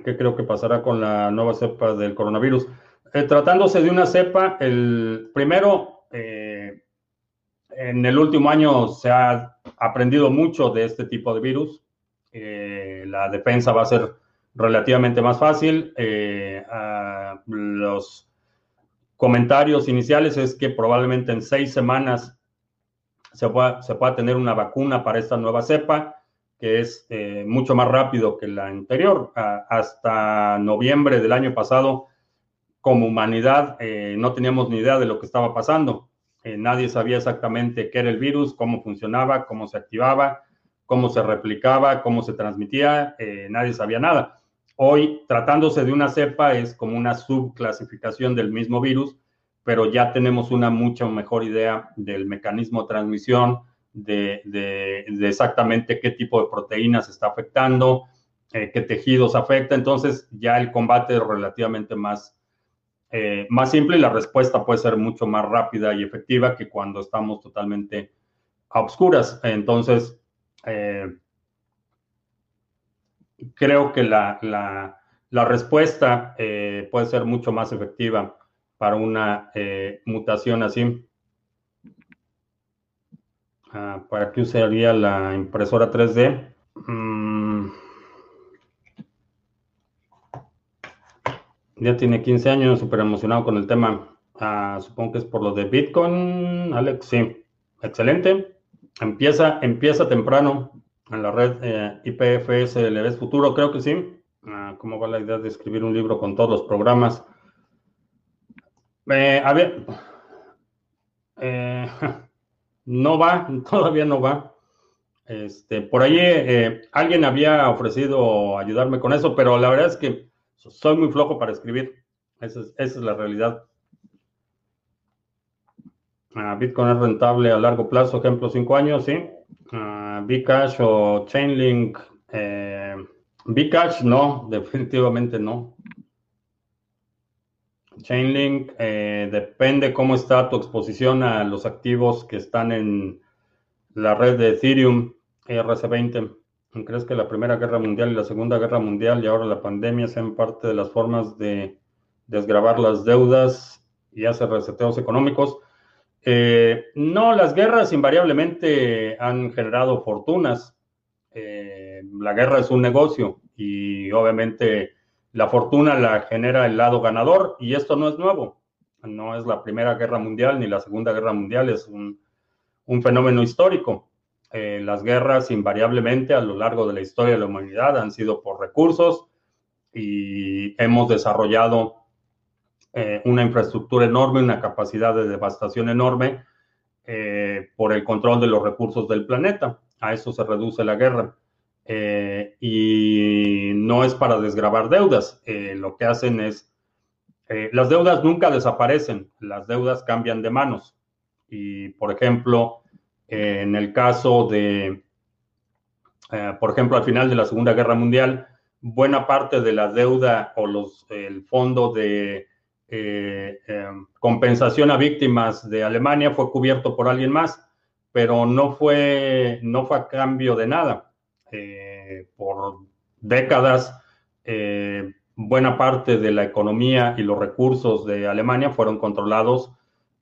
¿Qué creo que pasará con la nueva cepa del coronavirus? Eh, tratándose de una cepa, el primero, eh, en el último año se ha aprendido mucho de este tipo de virus. La defensa va a ser relativamente más fácil. los comentarios iniciales es que probablemente en seis semanas se pueda, se pueda tener una vacuna para esta nueva cepa, que es eh, mucho más rápido que la anterior. hasta noviembre del año pasado, como humanidad, eh, no teníamos ni idea de lo que estaba pasando. Eh, nadie sabía exactamente qué era el virus, cómo funcionaba, cómo se activaba, cómo se replicaba, cómo se transmitía, nadie sabía nada. Hoy, tratándose de una cepa, es como una subclasificación del mismo virus, pero ya tenemos una mucho mejor idea del mecanismo de transmisión, de, exactamente qué tipo de proteínas está afectando, eh, qué tejidos afecta. Entonces, ya el combate es relativamente más, eh, más simple y la respuesta puede ser mucho más rápida y efectiva que cuando estamos totalmente a oscuras. Entonces, eh, creo que la, respuesta eh, puede ser mucho más efectiva para una eh, mutación así. Ah, ¿Para qué usaría la impresora 3D? Mm. Ya tiene 15 años, súper emocionado con el tema. Ah, supongo que es por lo de Bitcoin, Alex. Sí, excelente. Empieza, empieza temprano en la red eh, IPFS ¿le ves futuro? Creo que sí. Ah, ¿Cómo va la idea de escribir un libro con todos los programas? Eh, a ver, eh, no va, todavía no va. Este, por ahí alguien había ofrecido ayudarme con eso, pero la verdad es que soy muy flojo para escribir. Esa es, la realidad. Ah, Bitcoin es rentable a largo plazo, ejemplo, cinco años, sí. Uh, Bcash o Chainlink. Eh, Bcash no, definitivamente no. Chainlink eh, depende cómo está tu exposición a los activos que están en la red de Ethereum ERC20. ¿Crees que la Primera Guerra Mundial y la Segunda Guerra Mundial y ahora la pandemia sean parte de las formas de desgravar las deudas y hacer reseteos económicos? Eh, no, las guerras invariablemente han generado fortunas. Eh, la guerra es un negocio y obviamente la fortuna la genera el lado ganador y esto no es nuevo. No es la Primera Guerra Mundial ni la Segunda Guerra Mundial, es un, fenómeno histórico. Eh, las guerras invariablemente a lo largo de la historia de la humanidad han sido por recursos y hemos desarrollado eh, una infraestructura enorme, una capacidad de devastación enorme eh, por el control de los recursos del planeta. A eso se reduce la guerra. Eh, y no es para desgravar deudas. lo que hacen es, las deudas nunca desaparecen, las deudas cambian de manos. Y, por ejemplo, en el caso de por ejemplo, al final de la Segunda Guerra Mundial, buena parte de la deuda o los, el fondo de compensación a víctimas de Alemania fue cubierto por alguien más, pero no fue, no fue a cambio de nada. por décadas, buena parte de la economía y los recursos de Alemania fueron controlados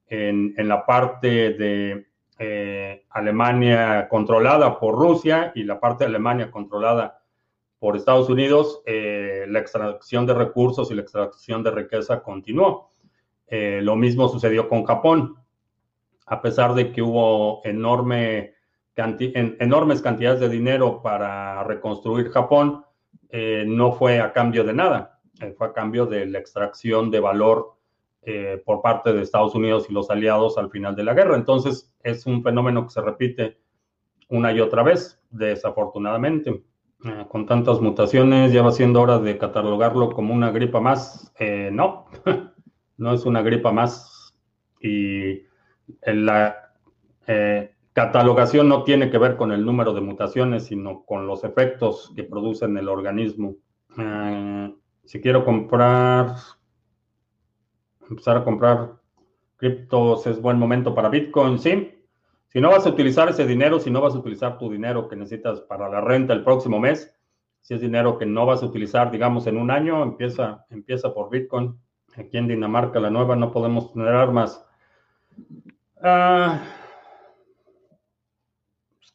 en, la parte de eh, Alemania controlada por Rusia y la parte de Alemania controlada por Estados Unidos, eh, la extracción de recursos y la extracción de riqueza continuó. Eh, lo mismo sucedió con Japón. A pesar de que hubo enorme enormes cantidades de dinero para reconstruir Japón, eh, no fue a cambio de nada, fue a cambio de la extracción de valor por parte de Estados Unidos y los aliados al final de la guerra. Entonces, es un fenómeno que se repite una y otra vez, desafortunadamente. Con tantas mutaciones, ya va siendo hora de catalogarlo como una gripa más. no, no es una gripa más. Y la Catalogación no tiene que ver con el número de mutaciones, sino con los efectos que produce en el organismo. Eh, si quiero comprar, empezar a comprar criptos, es buen momento para Bitcoin, sí. Si no vas a utilizar ese dinero, si no vas a utilizar tu dinero que necesitas para la renta el próximo mes, si es dinero que no vas a utilizar, digamos, en un año, empieza, empieza por Bitcoin. Aquí en Dinamarca, la nueva, no podemos tener armas. Ah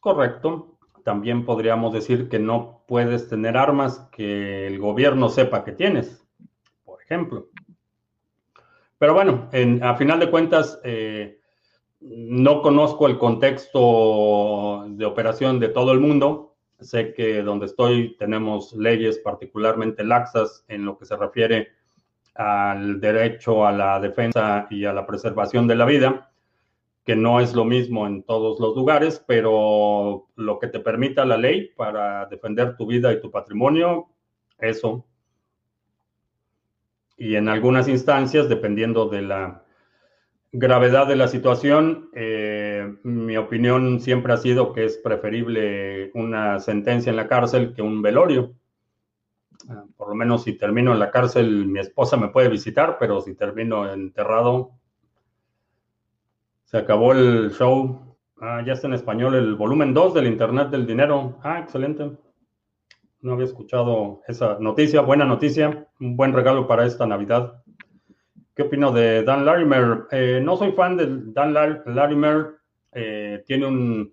correcto. También podríamos decir que no puedes tener armas que el gobierno sepa que tienes, por ejemplo. Pero bueno, a final de cuentas, eh, no conozco el contexto de operación de todo el mundo. Sé que donde estoy tenemos leyes particularmente laxas en lo que se refiere al derecho a la defensa y a la preservación de la vida que no es lo mismo en todos los lugares, pero lo que te permita la ley para defender tu vida y tu patrimonio, eso. Y en algunas instancias, dependiendo de la gravedad de la situación, eh, mi opinión siempre ha sido que es preferible una sentencia en la cárcel que un velorio. Ah, por lo menos si termino en la cárcel, mi esposa me puede visitar, pero si termino enterrado, se acabó el show. Ah, ya está en español el volumen 2 del Internet del Dinero. Ah, excelente. No había escuchado esa noticia. Buena noticia. Un buen regalo para esta Navidad. ¿Qué opino de Dan Larimer? Eh, no soy fan de Dan Larimer. Eh, tiene un...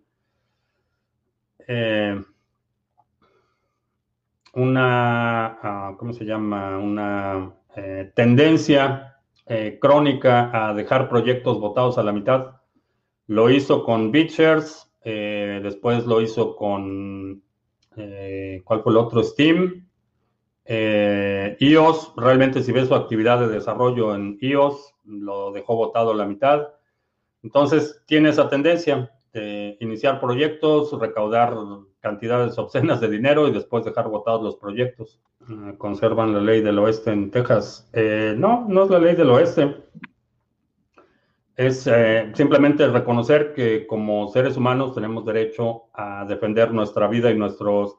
Eh, una... Ah, ¿Cómo se llama? Una tendencia crónica a dejar proyectos votados a la mitad. Lo hizo con eh, después lo hizo con, ¿cuál fue el otro? Steam. iOS, realmente si ves su actividad de desarrollo en iOS, lo dejó votado a la mitad. Entonces, tiene esa tendencia de iniciar proyectos, recaudar cantidades obscenas de dinero y después dejar votados los proyectos. Ah, conservan la ley del oeste en Texas. Eh, no, no es la ley del oeste. Es eh, simplemente reconocer que como seres humanos tenemos derecho a defender nuestra vida y, nuestros,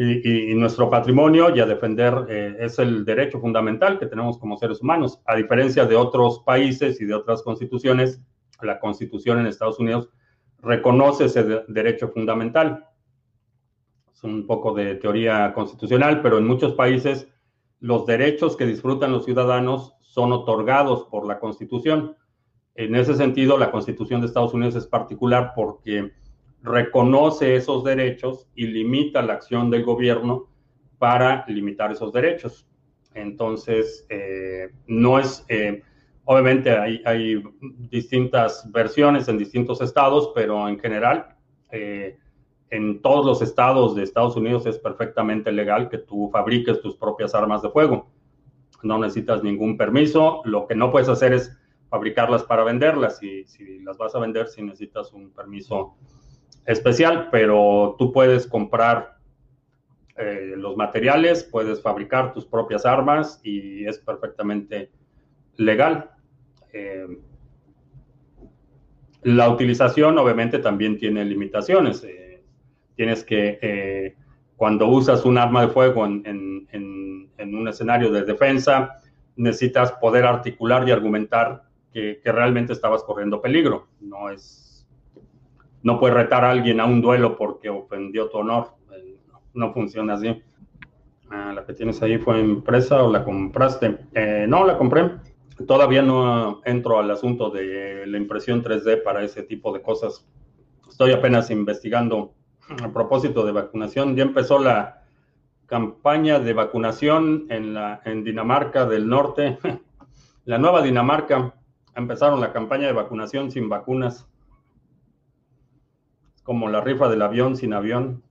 y, nuestro patrimonio y a defender, eh, es el derecho fundamental que tenemos como seres humanos. A diferencia de otros países y de otras constituciones, la constitución en Estados Unidos reconoce ese derecho fundamental es un poco de teoría constitucional, pero en muchos países los derechos que disfrutan los ciudadanos son otorgados por la Constitución. En ese sentido, la Constitución de Estados Unidos es particular porque reconoce esos derechos y limita la acción del gobierno para limitar esos derechos. Entonces, eh, no es, eh, obviamente hay, hay, distintas versiones en distintos estados, pero en general, eh, en todos los estados de Estados Unidos es perfectamente legal que tú fabriques tus propias armas de fuego. No necesitas ningún permiso. Lo que no puedes hacer es fabricarlas para venderlas. Y si las vas a vender, si necesitas un permiso especial, pero tú puedes comprar eh, los materiales, puedes fabricar tus propias armas y es perfectamente legal. Eh, la utilización obviamente también tiene limitaciones. Eh, tienes que, cuando usas un arma de fuego en, un escenario de defensa, necesitas poder articular y argumentar que, realmente estabas corriendo peligro. No es, no puedes retar a alguien a un duelo porque ofendió tu honor. Eh, no, funciona así. Ah, la que tienes ahí fue empresa o la compraste. Eh, no, la compré. Todavía no entro al asunto de la impresión 3D para ese tipo de cosas. Estoy apenas investigando a propósito de vacunación. Ya empezó la campaña de vacunación en, la, en Dinamarca del Norte. La nueva Dinamarca empezaron la campaña de vacunación sin vacunas. Como la rifa del avión sin avión.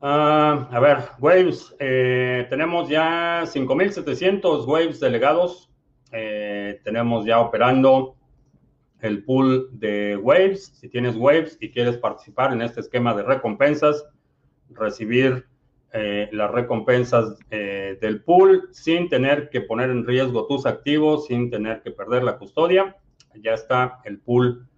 Ah, a ver, Waves. Eh, tenemos ya 5.700 Waves delegados. Eh, tenemos ya operando el pool de Waves. Si tienes Waves y quieres participar en este esquema de recompensas, recibir eh, las recompensas del pool sin tener que poner en riesgo tus activos, sin tener que perder la custodia, ya está el pool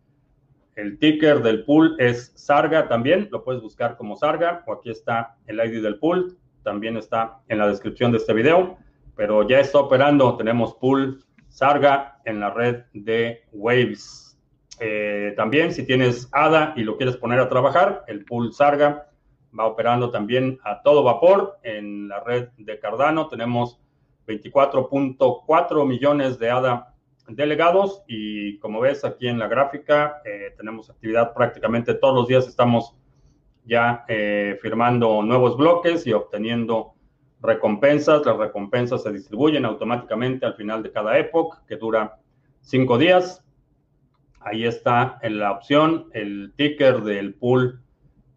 el ticker del pool es Sarga también, lo puedes buscar como Sarga o aquí está el ID del pool, también está en la descripción de este video, pero ya está operando, tenemos pool Sarga en la red de Waves. Eh, también si tienes ADA y lo quieres poner a trabajar, el pool Sarga va operando también a todo vapor en la red de Cardano, tenemos 24.4 millones de ADA delegados y como ves aquí en la gráfica eh, tenemos actividad prácticamente todos los días estamos ya eh, firmando nuevos bloques y obteniendo recompensas. Las recompensas se distribuyen automáticamente al final de cada época que dura cinco días. Ahí está en la opción, el ticker del pool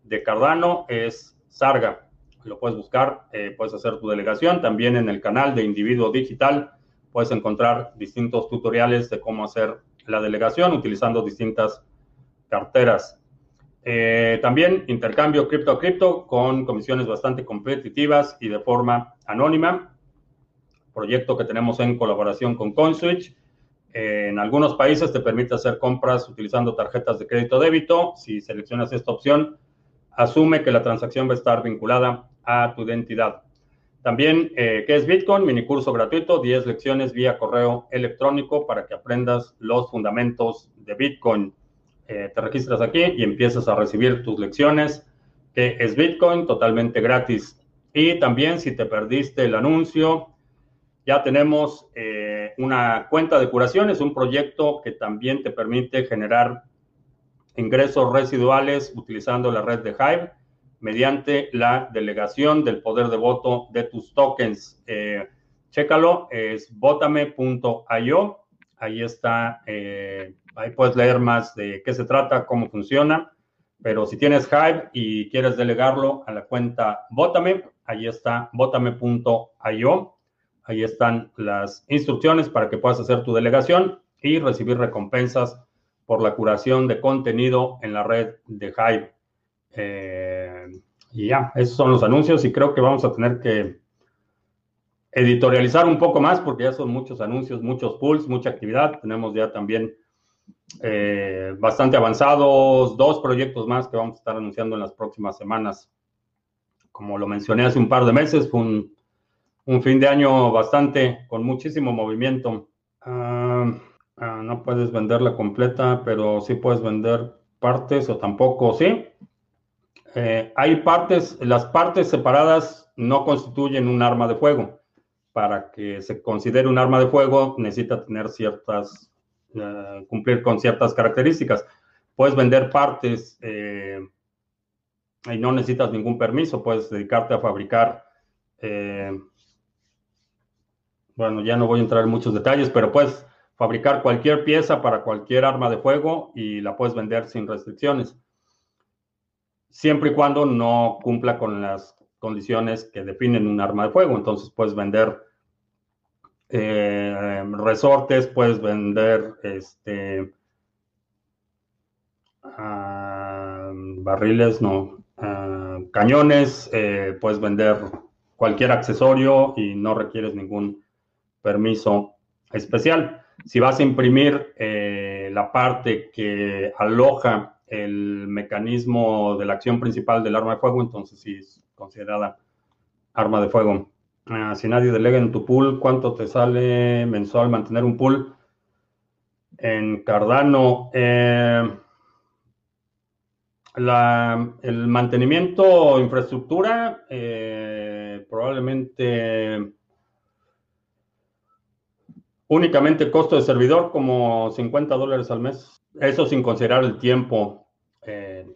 de Cardano es Sarga. Lo puedes buscar, eh, puedes hacer tu delegación también en el canal de Individuo Digital puedes encontrar distintos tutoriales de cómo hacer la delegación utilizando distintas carteras. Eh, también intercambio cripto a cripto con comisiones bastante competitivas y de forma anónima. Proyecto que tenemos en colaboración con CoinSwitch. En algunos países te permite hacer compras utilizando tarjetas de crédito débito. Si seleccionas esta opción, asume que la transacción va a estar vinculada a tu identidad. También, eh, ¿qué es Bitcoin? Mini curso gratuito, 10 lecciones vía correo electrónico para que aprendas los fundamentos de Bitcoin. Eh, te registras aquí y empiezas a recibir tus lecciones. ¿Qué es Bitcoin? Totalmente gratis. Y también, si te perdiste el anuncio, ya tenemos eh, una cuenta de curación. Es un proyecto que también te permite generar ingresos residuales utilizando la red de Hive mediante la delegación del poder de voto de tus tokens. Eh, chécalo, es botame.io. Ahí está, eh, ahí puedes leer más de qué se trata, cómo funciona. Pero si tienes Hive y quieres delegarlo a la cuenta Botame, ahí está botame.io. Ahí están las instrucciones para que puedas hacer tu delegación y recibir recompensas por la curación de contenido en la red de Hive. Eh, y ya, esos son los anuncios y creo que vamos a tener que editorializar un poco más porque ya son muchos anuncios, muchos pools, mucha actividad. Tenemos ya también eh, bastante avanzados dos proyectos más que vamos a estar anunciando en las próximas semanas. Como lo mencioné hace un par de meses, fue un, un fin de año bastante con muchísimo movimiento. Ah, ah, no puedes venderla completa, pero sí puedes vender partes o tampoco, ¿sí? Eh, hay partes, las partes separadas no constituyen un arma de fuego. Para que se considere un arma de fuego necesita tener ciertas, eh, cumplir con ciertas características. Puedes vender partes eh, y no necesitas ningún permiso, puedes dedicarte a fabricar, bueno, ya no voy a entrar en muchos detalles, pero puedes fabricar cualquier pieza para cualquier arma de fuego y la puedes vender sin restricciones siempre y cuando no cumpla con las condiciones que definen un arma de fuego. Entonces puedes vender eh, resortes, puedes vender este ah, barriles, no, ah, cañones, eh, puedes vender cualquier accesorio y no requieres ningún permiso especial. Si vas a imprimir eh, la parte que aloja el mecanismo de la acción principal del arma de fuego, entonces sí es considerada arma de fuego. Ah, si nadie delega en tu pool, ¿cuánto te sale mensual mantener un pool? En Cardano, eh, el mantenimiento infraestructura, eh, probablemente únicamente costo de servidor como 50 dólares al mes. Eso sin considerar el tiempo,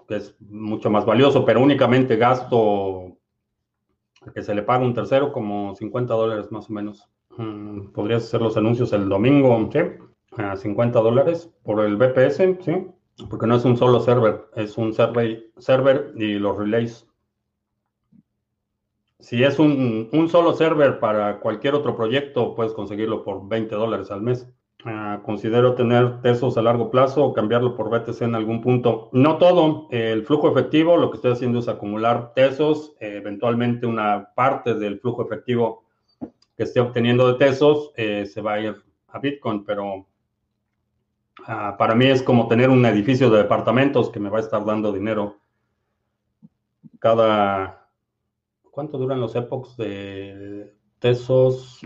que es mucho más valioso, pero únicamente gasto que se le paga un tercero como 50 dólares más o menos. Mm, podrías hacer los anuncios el domingo, ¿sí? A 50 dólares por el BPS, ¿sí? Porque no es un solo server, es un server, server y los relays. Si es un, solo server para cualquier otro proyecto, puedes conseguirlo por 20 dólares al mes. Ah, considero tener tesos a largo plazo o cambiarlo por BTC en algún punto. No todo. el flujo efectivo, lo que estoy haciendo es acumular tesos. Eh, eventualmente una parte del flujo efectivo que esté obteniendo de tesos eh, se va a ir a Bitcoin, pero Ah, para mí es como tener un edificio de departamentos que me va a estar dando dinero cada... ¿Cuánto duran los epochs de Tesos?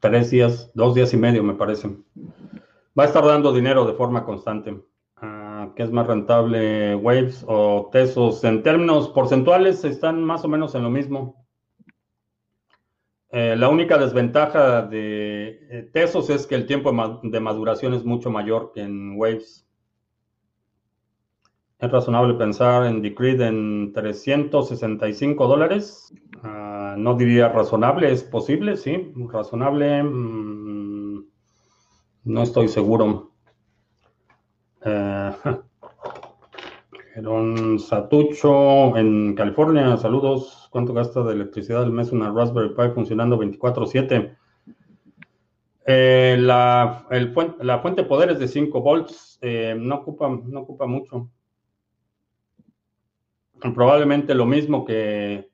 Tres días, dos días y medio me parece. Va a estar dando dinero de forma constante. Ah, ¿Qué es más rentable, Waves o Tesos? En términos porcentuales están más o menos en lo mismo. Eh, la única desventaja de eh, Tesos es que el tiempo de maduración es mucho mayor que en Waves. Es razonable pensar en Decreed en 365 dólares. Ah, no diría razonable, es posible, sí. Razonable, mm, no estoy seguro. Eh, Satucho en California, saludos. ¿Cuánto gasta de electricidad al mes una Raspberry Pi funcionando 24/7? Eh, la, la, fuente de poder es de 5 volts, eh, no, ocupa, no ocupa mucho. Probablemente lo mismo que,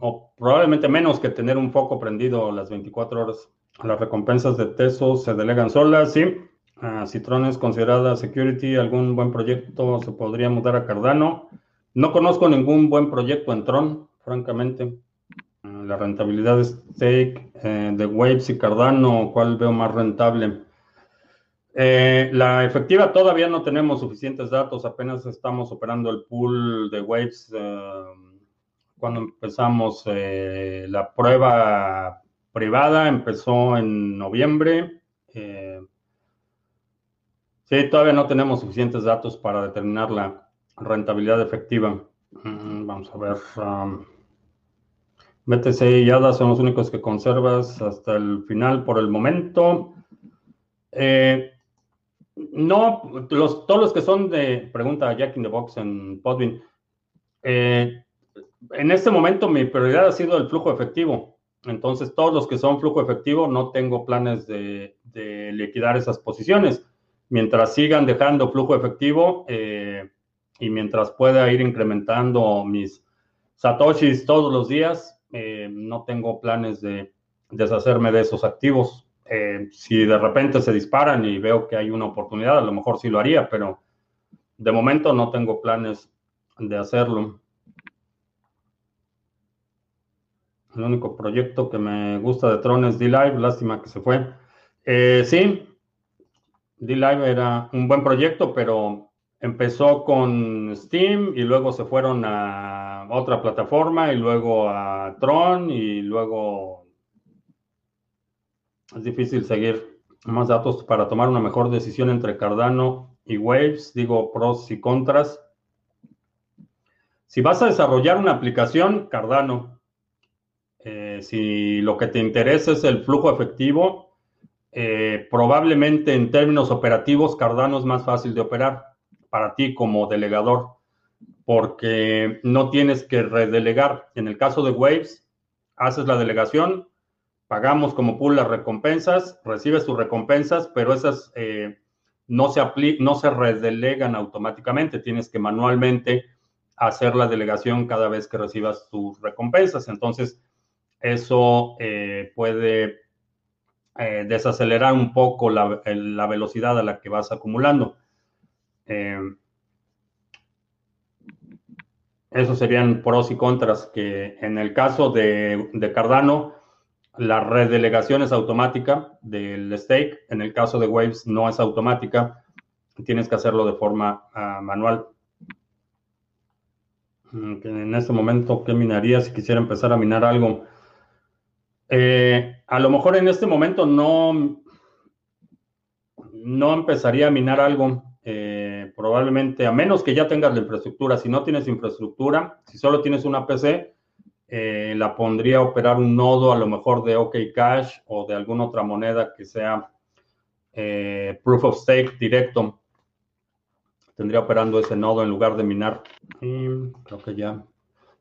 o probablemente menos que tener un foco prendido las 24 horas. Las recompensas de Tesos se delegan solas, sí. Uh, Citron es considerada security, algún buen proyecto se podría mudar a Cardano. No conozco ningún buen proyecto en Tron, francamente. Ah, la rentabilidad de stake eh, de Waves y Cardano, ¿cuál veo más rentable? Eh, la efectiva todavía no tenemos suficientes datos, apenas estamos operando el pool de Waves. Eh, cuando empezamos la prueba privada, empezó en noviembre. Sí, todavía no tenemos suficientes datos para determinar la rentabilidad efectiva. Mm, vamos a ver. Um, BTC y ADA son los únicos que conservas hasta el final por el momento. Eh, no, todos los que son de, pregunta Jack in the Box en Podbean. Eh, en este momento mi prioridad ha sido el flujo efectivo. Entonces, todos los que son flujo efectivo, no tengo planes de liquidar esas posiciones mientras sigan dejando flujo efectivo eh, y mientras pueda ir incrementando mis satoshis todos los días, eh, no tengo planes de deshacerme de esos activos. Eh, si de repente se disparan y veo que hay una oportunidad, a lo mejor sí lo haría, pero de momento no tengo planes de hacerlo. El único proyecto que me gusta de Tron es D-Live, lástima que se fue. sí, D-Live era un buen proyecto, pero empezó con Steam y luego se fueron a otra plataforma y luego a Tron y luego es difícil seguir más datos para tomar una mejor decisión entre Cardano y Waves, digo pros y contras. Si vas a desarrollar una aplicación, Cardano. Eh, si lo que te interesa es el flujo efectivo, eh, probablemente en términos operativos Cardano es más fácil de operar para ti como delegador, porque no tienes que redelegar. En el caso de Waves, haces la delegación, pagamos como pool las recompensas, recibes tus recompensas, pero esas eh, no, se no se redelegan automáticamente, tienes que manualmente hacer la delegación cada vez que recibas tus recompensas. Entonces, eso eh, puede eh, desacelerar un poco la, velocidad a la que vas acumulando. Eh, esos serían pros y contras, que en el caso de, Cardano, la redelegación es automática del stake, en el caso de Waves no es automática, tienes que hacerlo de forma ah, manual. Mm, en este momento, ¿qué minaría si quisiera empezar a minar algo? Eh, a lo mejor en este momento no, no empezaría a minar algo. Eh, probablemente, a menos que ya tengas la infraestructura. Si no tienes infraestructura, si solo tienes una PC, eh, la pondría a operar un nodo a lo mejor de OK Cash o de alguna otra moneda que sea proof of stake directo tendría operando ese nodo en lugar de minar. Creo que ya,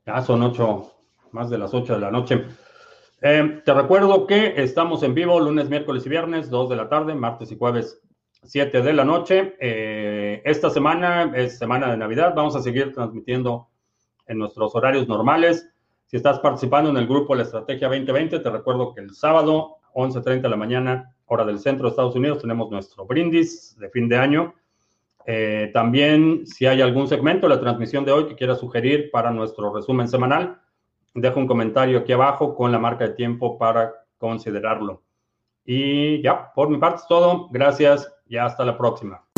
ya son ocho, más de las 8 de la noche. Eh, te recuerdo que estamos en vivo lunes, miércoles y viernes, 2 de la tarde, martes y jueves, 7 de la noche. Eh, esta semana es semana de Navidad. Vamos a seguir transmitiendo en nuestros horarios normales. Si estás participando en el grupo La Estrategia 2020, te recuerdo que el sábado, 11.30 de la mañana, hora del centro de Estados Unidos, tenemos nuestro brindis de fin de año eh, también, si hay algún segmento de la transmisión de hoy que quiera sugerir para nuestro resumen semanal, deja un comentario aquí abajo con la marca de tiempo para considerarlo. Y ya, por mi parte es todo. Gracias y hasta la próxima.